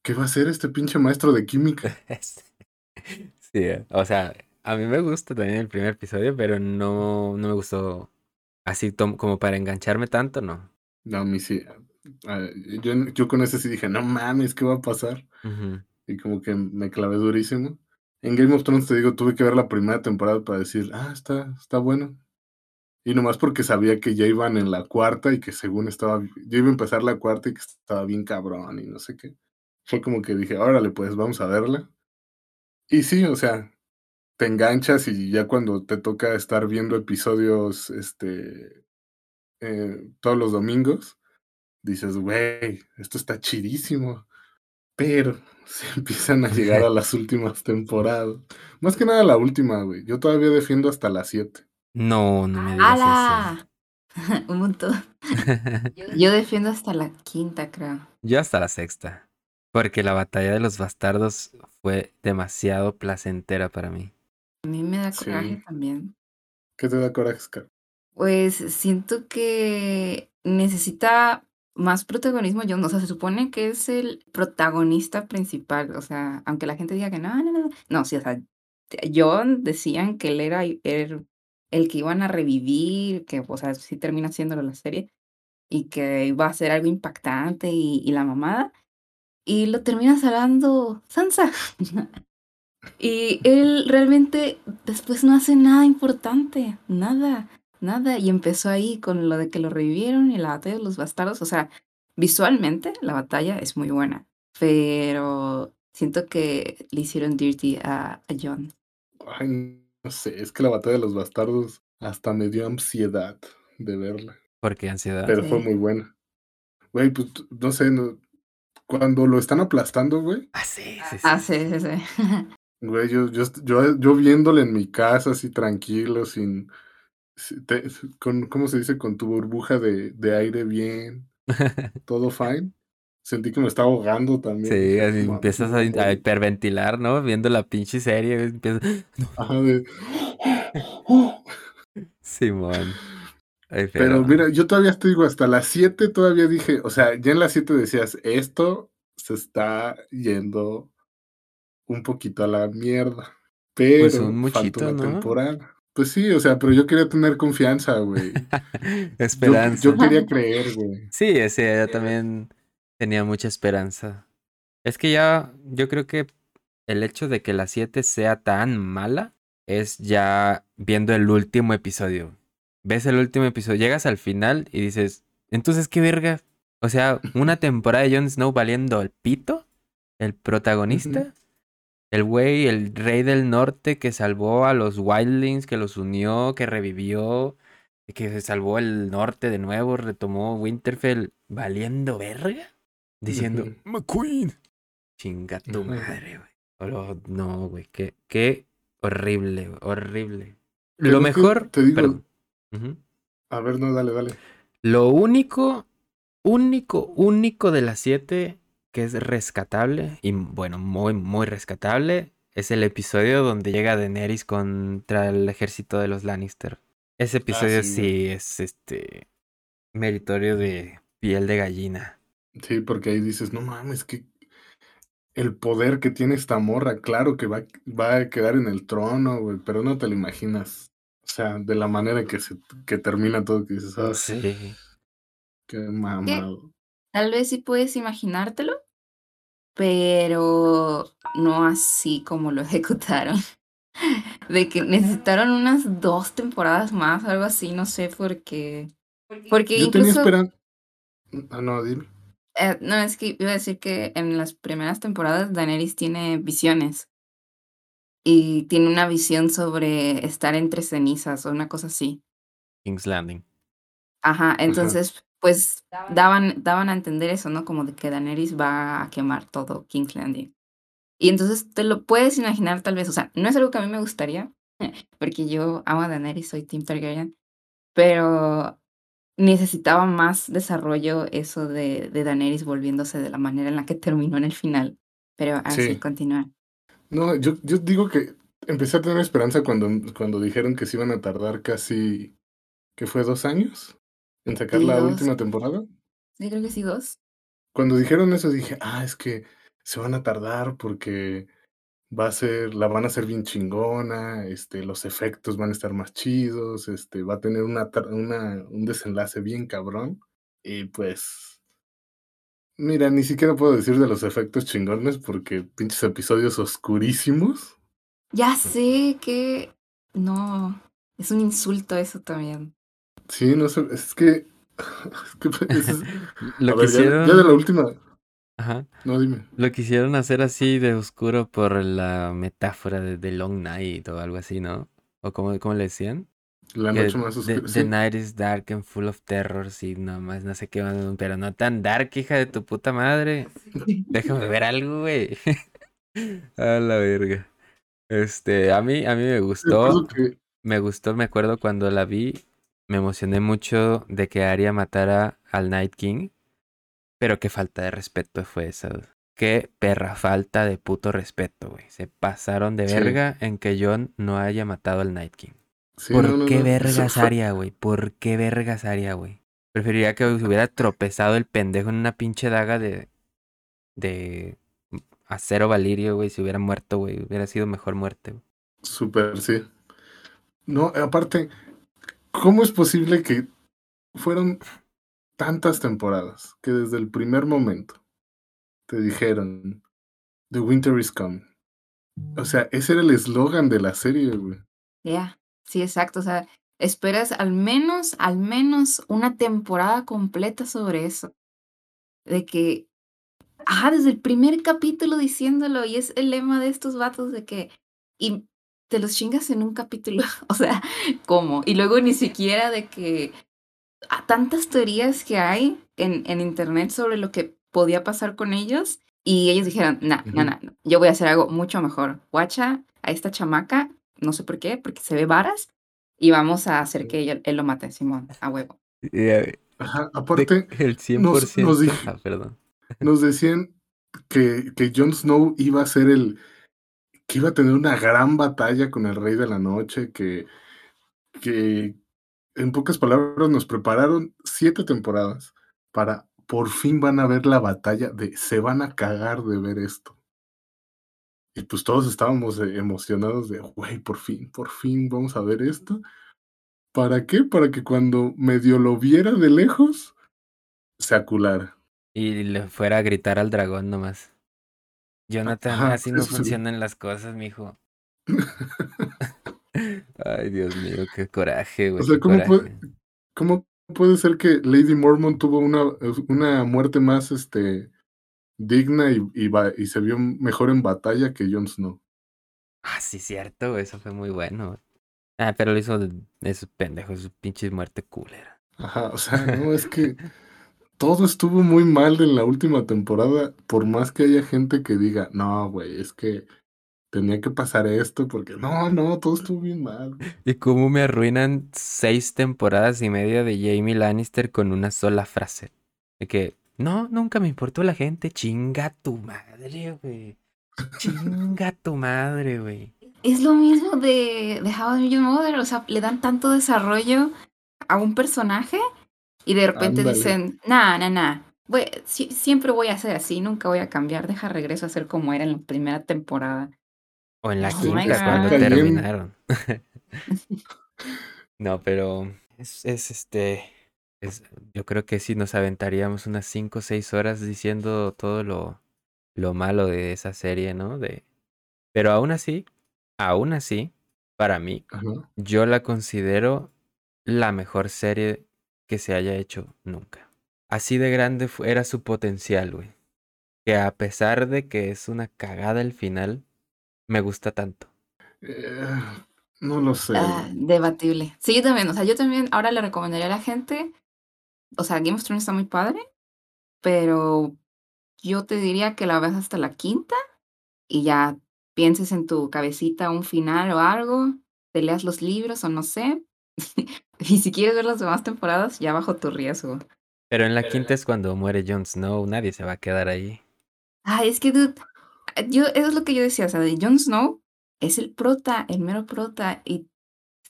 ¿qué va a hacer este pinche maestro de química? Sí, eh, o sea, a mí me gusta también el primer episodio, pero no, no me gustó así como para engancharme tanto, no. No, a mí sí. Yo, yo con ese sí dije, no mames, ¿qué va a pasar? Y como que me clavé durísimo. En Game of Thrones, te digo, tuve que ver la primera temporada para decir, ah, está, está bueno. Y nomás porque sabía que ya iban en la cuarta y que según estaba, yo iba a empezar la cuarta y que estaba bien cabrón y no sé qué. Fue como que dije, órale, pues vamos a verla. Y sí, o sea, te enganchas y ya cuando te toca estar viendo episodios, este, eh, todos los domingos, dices, güey, esto está chidísimo. Pero se empiezan a llegar a las últimas temporadas. Más que nada la última, güey. Yo todavía defiendo hasta las 7. No, no me digas ¡Hala! Un montón. eso. Yo defiendo hasta la quinta, creo. Yo hasta la sexta. Porque la batalla de los bastardos fue demasiado placentera para mí. A mí me da Sí. coraje también. ¿Qué te da coraje, Scar? Pues siento que necesita más protagonismo Jon. O sea, se supone que es el protagonista principal. O sea, aunque la gente diga que no, no, no. No, sí, o sea, Jon decían que él era, era el que iban a revivir, que, o sea, sí termina haciéndolo la serie, y que iba a ser algo impactante y, y la mamada. Y lo termina salvando Sansa. y él realmente después no hace nada importante, nada, nada. Y empezó ahí con lo de que lo revivieron y la batalla de los bastardos. O sea, visualmente la batalla es muy buena, pero siento que le hicieron dirty a, a John. Ay, no sé, es que la batalla de los bastardos hasta me dio ansiedad de verla. Porque ansiedad. Pero Sí. fue muy buena. Güey, pues no sé, no- cuando lo están aplastando, güey, Ah, sí, sí, sí. Ah, sí. sí, sí, güey, yo, yo, yo, yo viéndole en mi casa así tranquilo, sin, te- con, ¿cómo se dice? Con tu burbuja de, de aire bien, todo fine. Sentí que me estaba ahogando también. Sí, así "No mames, empiezas a, a puedo". hiperventilar, ¿no? Viendo la pinche serie. Empiezas... Ajá, de- Simón. Ay, Pero mira, yo todavía te digo, hasta las 7 todavía dije, o sea, ya en las 7 decías, esto se está yendo un poquito a la mierda. Pero Pues un falta una ¿no? temporada. Pues sí, o sea, pero yo quería tener confianza, güey. Yo, Esperanza. yo quería creer, güey. Sí, ese yo también. Tenía mucha esperanza. Es que ya, yo creo que el hecho de que la 7 sea tan mala es ya viendo el último episodio. Ves el último episodio, llegas al final y dices, entonces, ¿qué verga? O sea, una temporada de Jon Snow valiendo el pito, el protagonista, el güey, el rey del norte que salvó a los Wildlings, que los unió, que revivió, que se salvó el norte de nuevo, retomó Winterfell, valiendo verga, diciendo. McQueen. Chinga tu madre, güey. Oh, no, güey, qué, qué horrible, horrible. Pero Lo mejor, te digo- A ver, no, dale, dale. Lo único, único, único de las siete que es rescatable, y bueno, muy, muy rescatable, es el episodio donde llega Daenerys contra el ejército de los Lannister. Ese episodio sí, es este meritorio de piel de gallina. Sí, porque ahí dices, no mames, que el poder que tiene esta morra, claro que va, va a quedar en el trono, güey, pero no te lo imaginas. O sea, de la manera que se que termina todo, que dices, ah, Sí. qué mamado. Tal vez sí puedes imaginártelo, pero no así como lo ejecutaron. De que necesitaron unas dos temporadas más, algo así, no sé por qué. Porque Yo tenía incluso, esperanza. Ah, no, dime. eh, no, es que iba a decir que en las primeras temporadas Daenerys tiene visiones. Y tiene una visión sobre estar entre cenizas o una cosa así. King's Landing. Ajá, entonces, pues daban, daban a entender eso, ¿no? Como de que Daenerys va a quemar todo King's Landing. Y entonces te lo puedes imaginar tal vez, o sea, no es algo que a mí me gustaría, porque yo amo a Daenerys, soy Team Targaryen, pero necesitaba más desarrollo eso de, de Daenerys volviéndose de la manera en la que terminó en el final. Pero así, Sí. continúa. No, yo, yo digo que empecé a tener esperanza cuando, cuando dijeron que se iban a tardar casi, ¿qué fue? ¿Dos años? En sacar Sí, la dos. última temporada. Sí, creo que sí, dos. Cuando dijeron eso dije, ah, es que se van a tardar porque va a ser, la van a hacer bien chingona, este, los efectos van a estar más chidos, este, va a tener una, una, un desenlace bien cabrón. Y pues, mira, ni siquiera puedo decir de los efectos chingones porque pinches episodios oscurísimos. Ya sé que... No, es un insulto eso también. Sí, no sé, es que... es que es- Lo a ver, ya, quisieron. ya de la última, Ajá. no dime. Lo quisieron hacer así de oscuro por la metáfora de The Long Night o algo así, ¿no? ¿O cómo, cómo le decían? La noche más the, oscura. the sí. night is dark and full of terrors y nomás no sé qué, pero no tan dark, hija de tu puta madre. Déjame ver algo, güey. A la verga. Este, a mí, a mí me Sí, gustó, que- me gustó, me acuerdo cuando la vi, me emocioné mucho de que Arya matara al Night King, pero qué falta de respeto fue esa. Qué perra falta de puto respeto, güey. Se pasaron de Sí. verga en que Jon no haya matado al Night King. Sí, ¿Por no, no, qué no, vergas Aria, güey? ¿Por qué vergas Aria, güey? Preferiría que se hubiera tropezado el pendejo en una pinche daga de. de. acero valirio, güey. Si hubiera muerto, güey. Hubiera sido mejor muerte, güey. Súper, sí. No, aparte, ¿cómo es posible que fueron tantas temporadas que desde el primer momento te dijeron The Winter is coming? O sea, ese era el eslogan de la serie, güey. Ya, sí, exacto. O sea, esperas al menos, al menos una temporada completa sobre eso. De que, ah, desde el primer capítulo diciéndolo, y es el lema de estos vatos de que, y te los chingas en un capítulo. O sea, ¿cómo? Y luego ni siquiera de que, a tantas teorías que hay en, en internet sobre lo que podía pasar con ellos, y ellos dijeron, no, no, no, yo voy a hacer algo mucho mejor. Guacha a esta chamaca, no sé por qué, porque se ve varas, y vamos a hacer que él lo mate, Simón, a huevo. Ajá, aparte, el 100%. nos- Ah, perdón. nos decían que, que Jon Snow iba a ser el. que iba a tener una gran batalla con el Rey de la Noche, que. que en pocas palabras nos prepararon siete temporadas para por fin van a ver la batalla de se van a cagar de ver esto. Y pues todos estábamos eh, emocionados de, güey, por fin, por fin vamos a ver esto. ¿Para qué? Para que cuando medio lo viera de lejos, se aculara. Y le fuera a gritar al dragón nomás. Jonathan, Ajá, así no sí. funcionan las cosas, mijo. Ay, Dios mío, qué coraje, güey. O sea, ¿cómo puede. ¿cómo puede ser que Lady Mormon tuvo una, una muerte más este, digna y, y, se vio mejor en batalla que Jon Snow? Ah, sí, cierto, eso fue muy bueno. Ah, pero lo hizo de esos pendejos, su pinche muerte culera. Ajá, o sea, no, es que todo estuvo muy mal en la última temporada, por más que haya gente que diga, no, güey, es que tenía que pasar esto, porque no, no, todo estuvo bien mal. güey". ¿Y cómo me arruinan seis temporadas y media de Jamie Lannister con una sola frase? De que, no, nunca me importó la gente, chinga tu madre, güey. Chinga tu madre, güey. Es lo mismo de, de How I Met Your Mother, o sea, le dan tanto desarrollo a un personaje y de repente Ándale. dicen, nah, nah, nah, voy- si- siempre voy a ser así, nunca voy a cambiar, deja regreso a ser como era en la primera temporada. O en la Oh quinta, cuando terminaron. No, pero es, es este. Es, yo creo que sí nos aventaríamos unas 5 o 6 horas diciendo todo lo, lo malo de esa serie, ¿no? De, pero aún así, aún así, para mí, Ajá. yo la considero la mejor serie que se haya hecho nunca. Así de grande era su potencial, güey. Que a pesar de que es una cagada el final, me gusta tanto. Eh, no lo sé. Ah, debatible. Sí, yo también, o sea, yo también ahora le recomendaría a la gente, o sea, Game of Thrones está muy padre, pero yo te diría que la veas hasta la quinta y ya pienses en tu cabecita un final o algo, te leas los libros o no sé. y si quieres ver las demás temporadas, ya bajo tu riesgo. Pero en la quinta es cuando muere Jon Snow, nadie se va a quedar ahí. Ah, es que, dude, yo, eso es lo que yo decía, o sea, de Jon Snow es el prota, el mero prota, y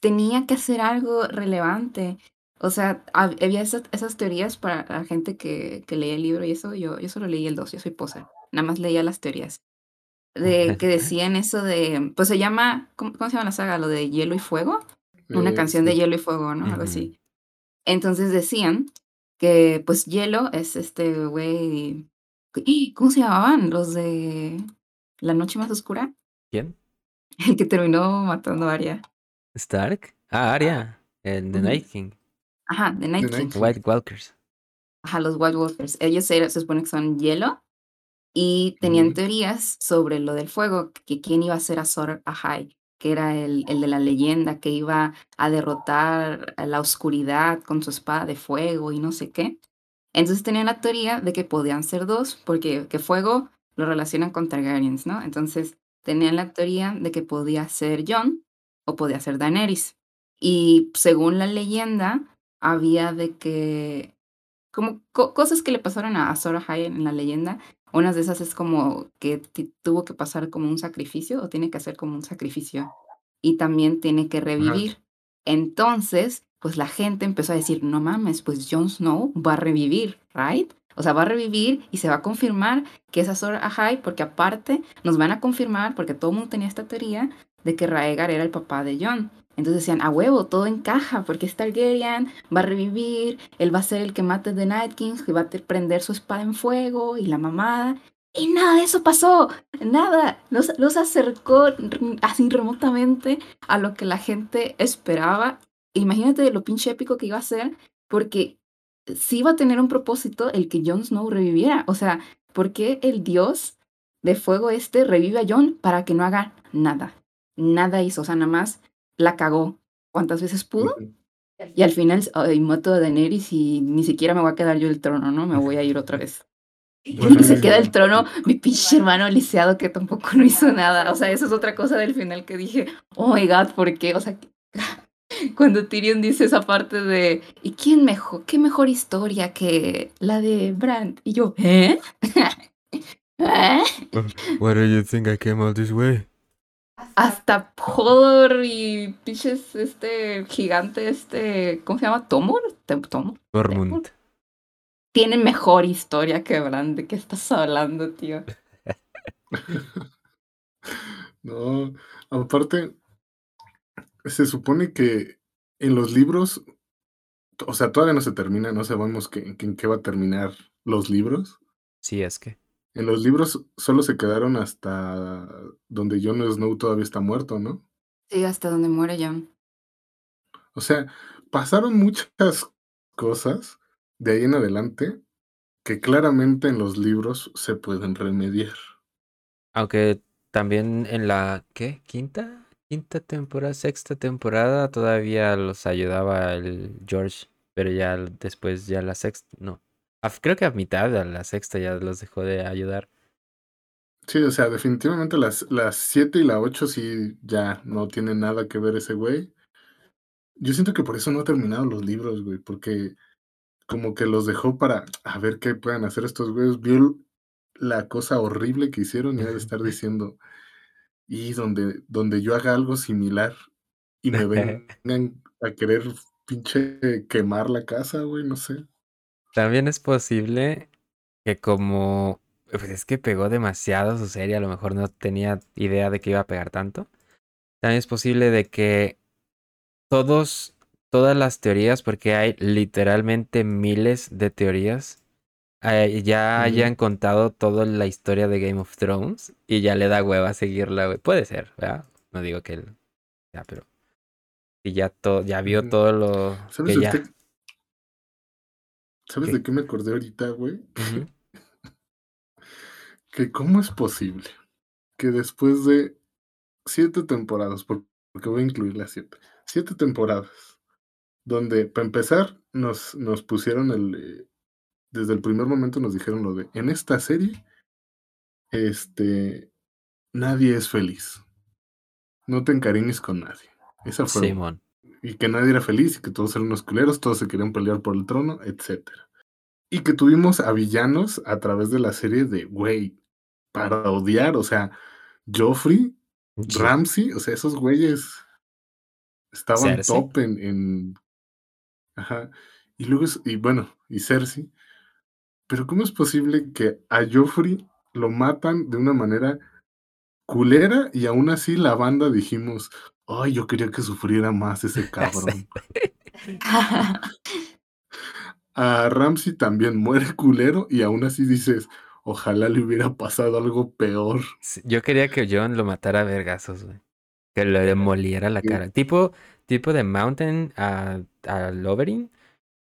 tenía que hacer algo relevante. O sea, hab- había esas, esas teorías para la gente que, que leía el libro y eso, yo, yo solo leí el 2, yo soy poser, nada más leía las teorías. De que decían eso de, pues se llama, ¿cómo, cómo se llama la saga? Lo de Hielo y Fuego, una Eh, canción de. Hielo y Fuego, ¿no? Algo así. Entonces decían que pues Hielo es este güey, ¡ih! ¿cómo se llamaban? Los de La Noche Más Oscura, ¿Quién? el que terminó matando a Arya. ¿Stark? Ah, Arya, el The Ujú. Night King. Ajá, The Night The King. Night King. White Walkers. Ajá, los White Walkers. Ellos eran- se supone que son hielo y tenían Ujú. teorías sobre lo del fuego, que quién iba a ser Azor Ahai, que era el, el de la leyenda, que iba a derrotar a la oscuridad con su espada de fuego y no sé qué. Entonces tenían la teoría de que podían ser dos, porque que fuego lo relacionan con Targaryens, ¿no? Entonces tenían la teoría de que podía ser Jon o podía ser Daenerys. Y según la leyenda, había de que como co- cosas que le pasaron a Azor Ahai en la leyenda. Unas de esas es como que tuvo que pasar como un sacrificio o tiene que hacer como un sacrificio y también tiene que revivir. Entonces, pues la gente empezó a decir, no mames, pues Jon Snow va a revivir, ¿right? O sea, va a revivir y se va a confirmar que es Azor Ahai, porque aparte nos van a confirmar, porque todo el mundo tenía esta teoría, de que Raegar era el papá de Jon. Entonces decían, a huevo, todo encaja, porque es Targaryen, va a revivir, él va a ser el que mate The Night King, que va a prender su espada en fuego y la mamada. Y nada de eso pasó, nada. Los, los acercó así remotamente a lo que la gente esperaba. Imagínate lo pinche épico que iba a ser, porque sí iba a tener un propósito el que Jon Snow reviviera. O sea, ¿por qué el dios de fuego este revive a Jon para que no haga nada? Nada hizo, o sea, nada más la cagó cuantas veces pudo. Y al final, ay, mato a Daenerys y ni siquiera me voy a quedar yo el trono, ¿no? Me voy a ir otra vez. Bueno, Y se queda el trono mi pinche hermano lisiado que tampoco no hizo nada. O sea, eso es otra cosa del final que dije, oh my god, ¿por qué? O sea, cuando Tyrion dice esa parte de, ¿y quién mejor, qué mejor historia que la de Bran? Y yo, ¿eh? ¿Eh? What do you think I came this way? Hasta Hodor y pinches este gigante, este, ¿cómo se llama? ¿Tomor? ¿Tomor? Tormund. Tienen mejor historia que Bran. ¿De qué estás hablando, tío? No, aparte, se supone que en los libros, o sea, todavía no se termina, no sabemos qué- en qué va a terminar los libros. Sí, es que. En los libros solo se quedaron hasta donde Jon Snow todavía está muerto, ¿no? Sí, hasta donde muere Jon. O sea, pasaron muchas cosas de ahí en adelante que claramente en los libros se pueden remediar. Aunque también en la, ¿qué? ¿Quinta? Quinta temporada, sexta temporada todavía los ayudaba el George, pero ya después ya la sexta, no. Creo que a mitad de la sexta ya los dejó de ayudar. Sí, o sea, definitivamente las, las 7 y la 8 sí ya no tienen nada que ver ese güey. Yo siento que por eso no ha terminado los libros, güey, porque como que los dejó para a ver qué pueden hacer estos güeyes. Vio la cosa horrible que hicieron y ha de estar diciendo, y donde, donde yo haga algo similar y me vengan a querer pinche quemar la casa, güey, no sé. También es posible que como pues es que pegó demasiado su serie, a lo mejor no tenía idea de que iba a pegar tanto. También es posible de que todos, todas las teorías, porque hay literalmente miles de teorías, eh, ya hayan contado toda la historia de Game of Thrones y ya le da hueva seguirla, Puede ser, ¿verdad? No digo que él. Ya, pero. Y ya, todo, ya vio todo lo. ¿Sabes, que ya... ¿Sabes de qué me acordé ahorita, güey? que cómo es posible que después de siete temporadas, porque voy a incluir las siete, siete temporadas, donde para empezar nos, nos pusieron el, eh, desde el primer momento nos dijeron lo de, en esta serie, este, nadie es feliz. No te encariñes con nadie. Esa fue. Simón. Y que nadie era feliz y que todos eran unos culeros, todos se querían pelear por el trono, etc. Y que tuvimos a villanos a través de la serie de, güey, para odiar, o sea, Joffrey, Ramsey, o sea, esos güeyes estaban top en, en, Ajá. Y luego, y bueno, y Cersei. Pero ¿cómo es posible que a Joffrey lo matan de una manera culera y aún así la banda dijimos, ay, yo quería que sufriera más ese cabrón. a Ramsey también muere culero y aún así dices, ojalá le hubiera pasado algo peor. yo quería que John lo matara a vergazos, güey. Que le demoliera la cara. Tipo, tipo de Mountain a, a Lovering,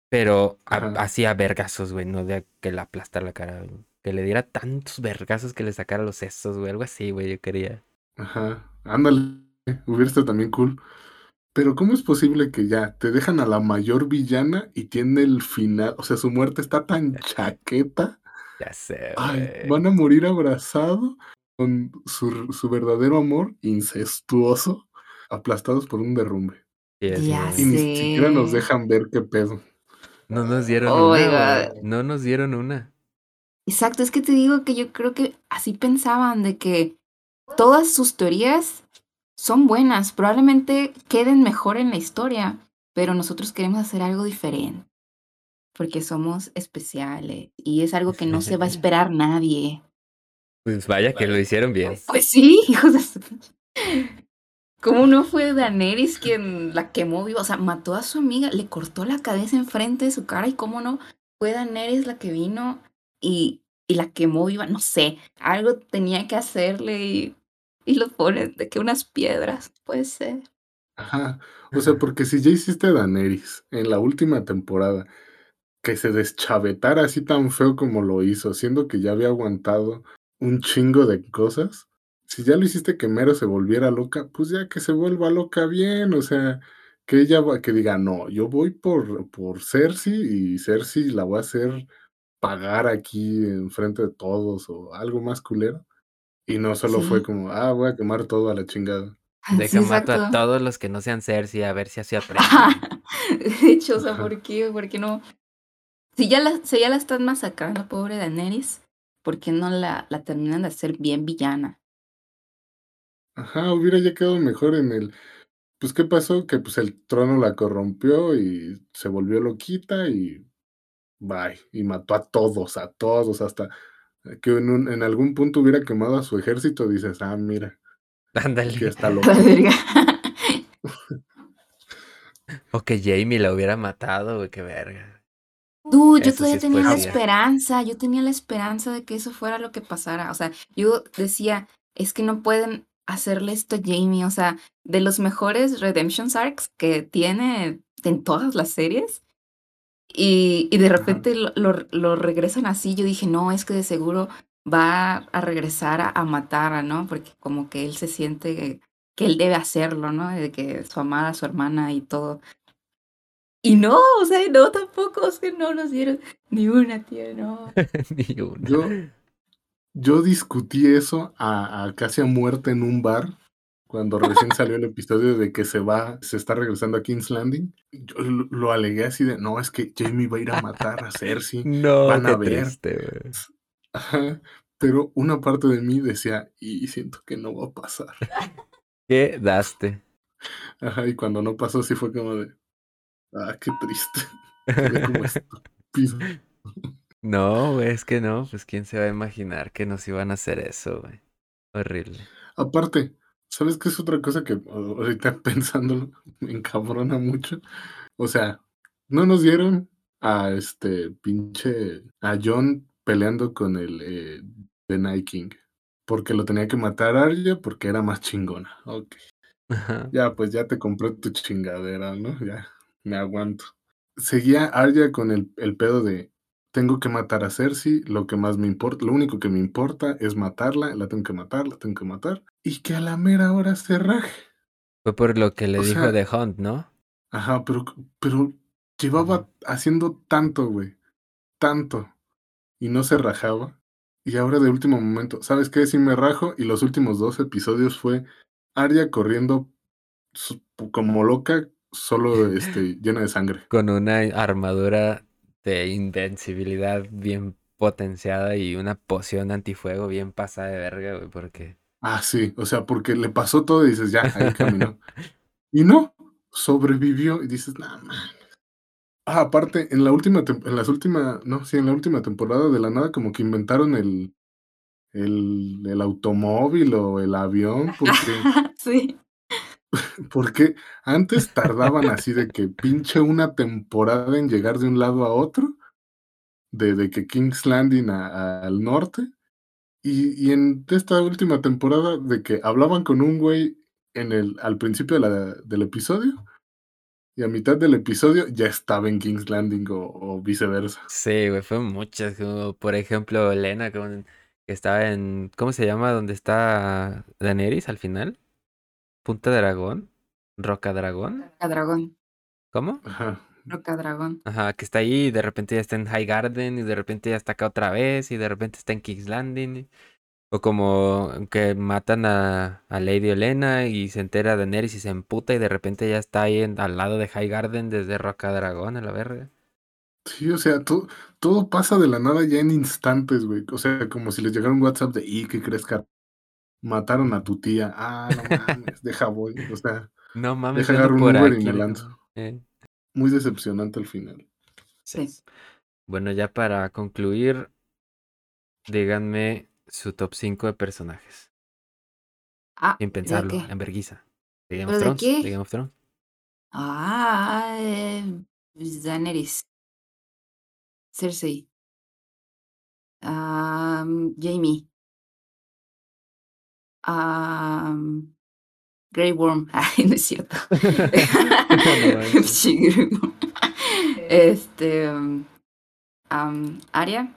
pero así a vergazos, güey, no de que le aplastara la cara, Que le diera tantos vergazos que le sacara los sesos, güey. Algo así, güey, yo quería. Ajá. Ándale. Hubiera estado también cool. Pero ¿cómo es posible que ya te dejan a la mayor villana y tiene el final? O sea, su muerte está tan chaqueta. Ya sé. Ay, van a morir abrazados con su, su, verdadero amor incestuoso, aplastados por un derrumbe. y ni siquiera nos dejan ver qué pedo. No nos dieron una. No nos dieron una. Exacto, es que te digo que yo creo que así pensaban de que todas sus teorías son buenas, probablemente queden mejor en la historia, pero nosotros queremos hacer algo diferente, porque somos especiales y es algo que no se va a esperar nadie. Pues vaya que lo hicieron bien. Pues sí, hijos de su... ¿Cómo no fue Daenerys quien la quemó viva? O sea, mató a su amiga, le cortó la cabeza enfrente de su cara y cómo no fue Daenerys la que vino y, y la quemó viva. No sé, algo tenía que hacerle y y lo ponen de que unas piedras, puede ser. Ajá, o sea, porque si ya hiciste a Daenerys en la última temporada, que se deschavetara así tan feo como lo hizo, siendo que ya había aguantado un chingo de cosas, si ya lo hiciste que Mero se volviera loca, pues ya que se vuelva loca bien, o sea, que ella que diga, no, yo voy por, por Cersei y Cersei la voy a hacer pagar aquí en frente de todos o algo más culero. Y no solo fue como, ah, voy a quemar todo a la chingada. Deja mato a todos los que no sean Cersei a ver si así aprende. de hecho, o sea, ¿por qué? ¿Por qué no? Si ya la, si ya la están masacrando, pobre Daenerys, ¿por qué no la, la terminan de hacer bien villana? Ajá, hubiera ya quedado mejor en el. Pues, ¿qué pasó? Que pues el trono la corrompió y se volvió loquita y. Bye. Y mató a todos, a todos, hasta que en, en, algún punto hubiera quemado a su ejército, dices, ah, mira. Ándale. Que está loco. o que Jamie la hubiera matado, güey, qué verga. Dude, yo Eso todavía tenía la esperanza, yo tenía la esperanza de que eso fuera lo que pasara. O sea, yo decía, es que no pueden hacerle esto a Jamie. O sea, de los mejores Redemption Arcs que tiene en todas las series. Y, y de repente lo, lo- lo regresan así. Yo dije, no, es que de seguro va a regresar a, a matar, ¿no? Porque como que él se siente que, que él debe hacerlo, ¿no? De que su amada, su hermana y todo. Y no, o sea, no tampoco, o sea, no nos dieron ni una, tío, no. Ni una. Yo, yo discutí eso a, a casi a muerte en un bar cuando recién salió el episodio de que se va, se está regresando a King's Landing. Yo lo, lo alegué así de, no, es que Jamie va a ir a matar a Cersei. No, van a qué ver. triste. Ajá. Pero una parte de mí decía, y siento que no va a pasar. ¿Qué daste? Ajá, y cuando no pasó, sí fue como de, ah, qué triste. Quedé como estúpido. No, es que no, pues quién se va a imaginar que nos iban a hacer eso, güey. Horrible. Aparte, ¿sabes qué es otra cosa que ahorita pensándolo me encabrona mucho? O sea, no nos dieron a este pinche a John peleando con el eh, The Night King. Porque lo tenía que matar Arya porque era más chingona. Ok. Ajá. Ya, pues ya te compré tu chingadera, ¿no? Ya, me aguanto. Seguía Arya con el, el pedo de tengo que matar a Cersei, lo que más me importa, lo único que me importa es matarla, la tengo que matar, la tengo que matar. Y que a la mera hora se raje. Fue por lo que le O dijo sea- The Hunt, ¿no? Ajá, pero, pero llevaba haciendo tanto, güey. Tanto. Y no se rajaba. Y ahora de último momento, ¿sabes qué? Sí me rajo. Y los últimos dos episodios fue Arya corriendo como loca, solo este, llena de sangre. Con una armadura de invencibilidad bien potenciada y una poción antifuego bien pasada de verga, güey, porque... Ah, sí, o sea, porque le pasó todo y dices, ya, ahí caminó. y no, sobrevivió y dices, nada más. Ah, aparte, en la última, en las últimas, no, sí, en la última temporada de la nada como que inventaron el, el, el automóvil o el avión, porque, sí. porque antes tardaban así de que pinche una temporada en llegar de un lado a otro, de, de que King's Landing al norte, y, y en esta última temporada de que hablaban con un güey en el, al principio del episodio, y a mitad del episodio ya estaba en King's Landing o, viceversa. Sí, güey, fue muchas, por ejemplo Elena que estaba en, ¿cómo se llama? ¿Dónde está Daenerys al final? ¿Punta Dragón? ¿Roca Dragón? Roca dragón, ¿Cómo? Ajá. roca dragón. Ajá, que está ahí y de repente ya está en High Garden y de repente ya está acá otra vez y de repente está en King's Landing. O como que matan a, a Lady Elena y se entera Daenerys y se emputa y de repente ya está ahí en- al lado de High Garden desde Roca Dragón a la verga. Sí, o sea, todo, todo pasa de la nada ya en instantes, güey. O sea, como si les llegara un WhatsApp de, ¿y qué crees que mataron a tu tía? Ah, no mames, deja voy. O sea, No mames, Deja agarro un por Uber y me lanzo. Eh, muy decepcionante al final. Sí. Bueno, ya para concluir, díganme su top 5 de personajes. Ah, Sin ¿de pensarlo, en verguiza. ¿De Game ¿Pero of de Thrones? qué? ¿De Game of Thrones? Ah, eh, Daenerys. Cersei. Am, Jamie. Grey Worm. Ay, no es cierto. Sí, Grey Worm. Este. um, Arya.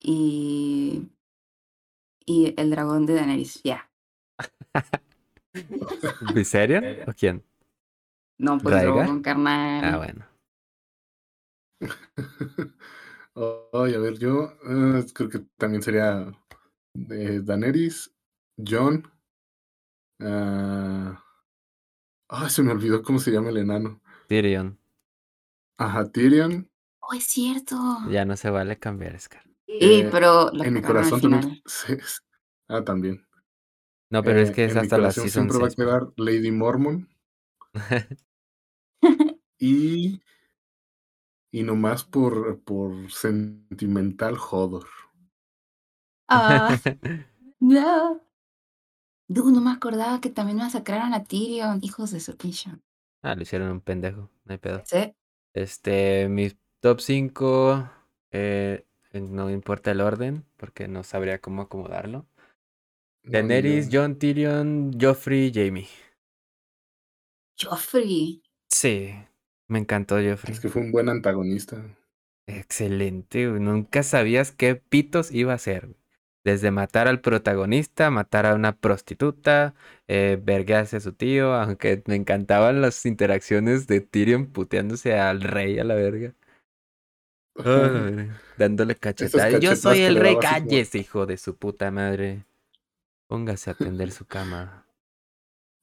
Y. Y el dragón de Daenerys. Ya. ¿Viserion? ¿O quién? No, pues dragón carnal. Ah, bueno. Ay, a ver, yo eh, creo que también sería de Daenerys, John. ah, Ay, se me olvidó cómo se llama el enano. Tyrion. Ajá, Tyrion. Oh, es cierto. Ya no se vale cambiar, Scar. Y, Eh, pero en mi corazón también. Ah, también. No, pero es Eh, que es en mi hasta la season siempre va a 6. quedar Lady Mormon. Y, y nomás por, por sentimental Hodor. Ah, no. Dude, no me acordaba que también masacraron a Tyrion, hijos de su pinche. ah, lo hicieron un pendejo, no hay pedo. Sí. Este, mi top 5, eh, no importa el orden, porque no sabría cómo acomodarlo. No, Daenerys, John Tyrion, Joffrey, Jamie. Joffrey. Sí, me encantó Joffrey. Es que fue un buen antagonista. Excelente, güey, Nunca sabías qué pitos iba a hacer. Desde matar al protagonista, matar a una prostituta, eh, vergarse a su tío, aunque me encantaban las interacciones de Tyrion puteándose al rey a la verga. Ah, verga, Dándole cachetadas. Yo soy el rey, como- cállese, hijo de su puta madre. Póngase a tender su cama.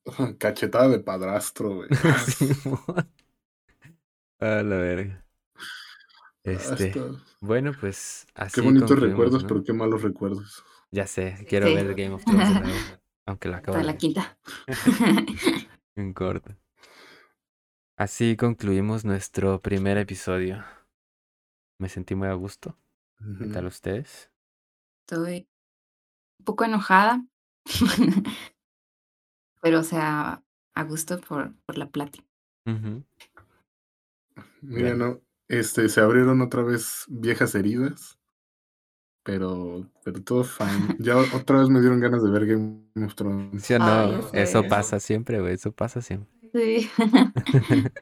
Cachetada de padrastro, güey. Simón. A la verga. Este, Hasta- bueno, pues así Qué bonitos concluimos, recuerdos, ¿no? pero qué malos recuerdos. Ya sé, quiero Sí. ver Game of Thrones de nuevo, aunque la acabo de la quinta. en corto. Así concluimos nuestro primer episodio. Me sentí muy a gusto. ¿Qué tal ustedes? Estoy un poco enojada. Pero, o sea, a gusto por, por la plática. Ujú. Mira, Bueno. no, este, se abrieron otra vez viejas heridas, pero, pero todo fine. Ya otra vez me dieron ganas de ver Game of Thrones. ¿Sí o Ah, no? Eso pasa siempre, güey. Eso pasa siempre. Sí.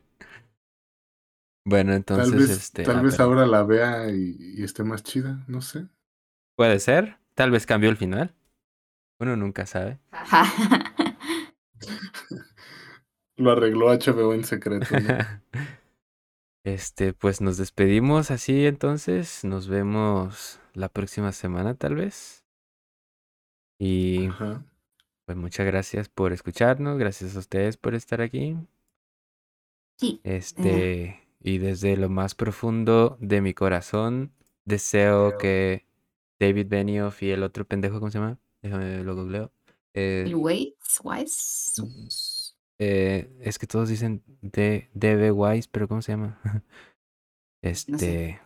Bueno, Tal entonces, vez, este. tal ah, vez perdón. ahora la vea y, y esté más chida, no sé. Puede ser. Tal vez cambió el final. Uno nunca sabe. Lo arregló HBO en secreto. ¿no? Este, pues nos despedimos así entonces. Nos vemos la próxima semana, tal vez. Y Ajá. pues muchas gracias por escucharnos. Gracias a ustedes por estar aquí. Sí. Este, y desde lo más profundo de mi corazón, deseo que David Benioff y el otro pendejo, ¿cómo se llama? Déjame lo googleo. Eh, Wise. Eh, es que todos dicen de DB Wise, pero ¿cómo se llama? Este,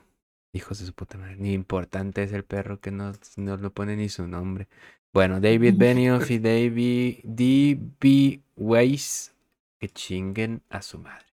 hijos de su puta madre. Ni importante es el perro que no, no lo pone ni su nombre. Bueno, David Benioff y David DB Weiss que chinguen a su madre.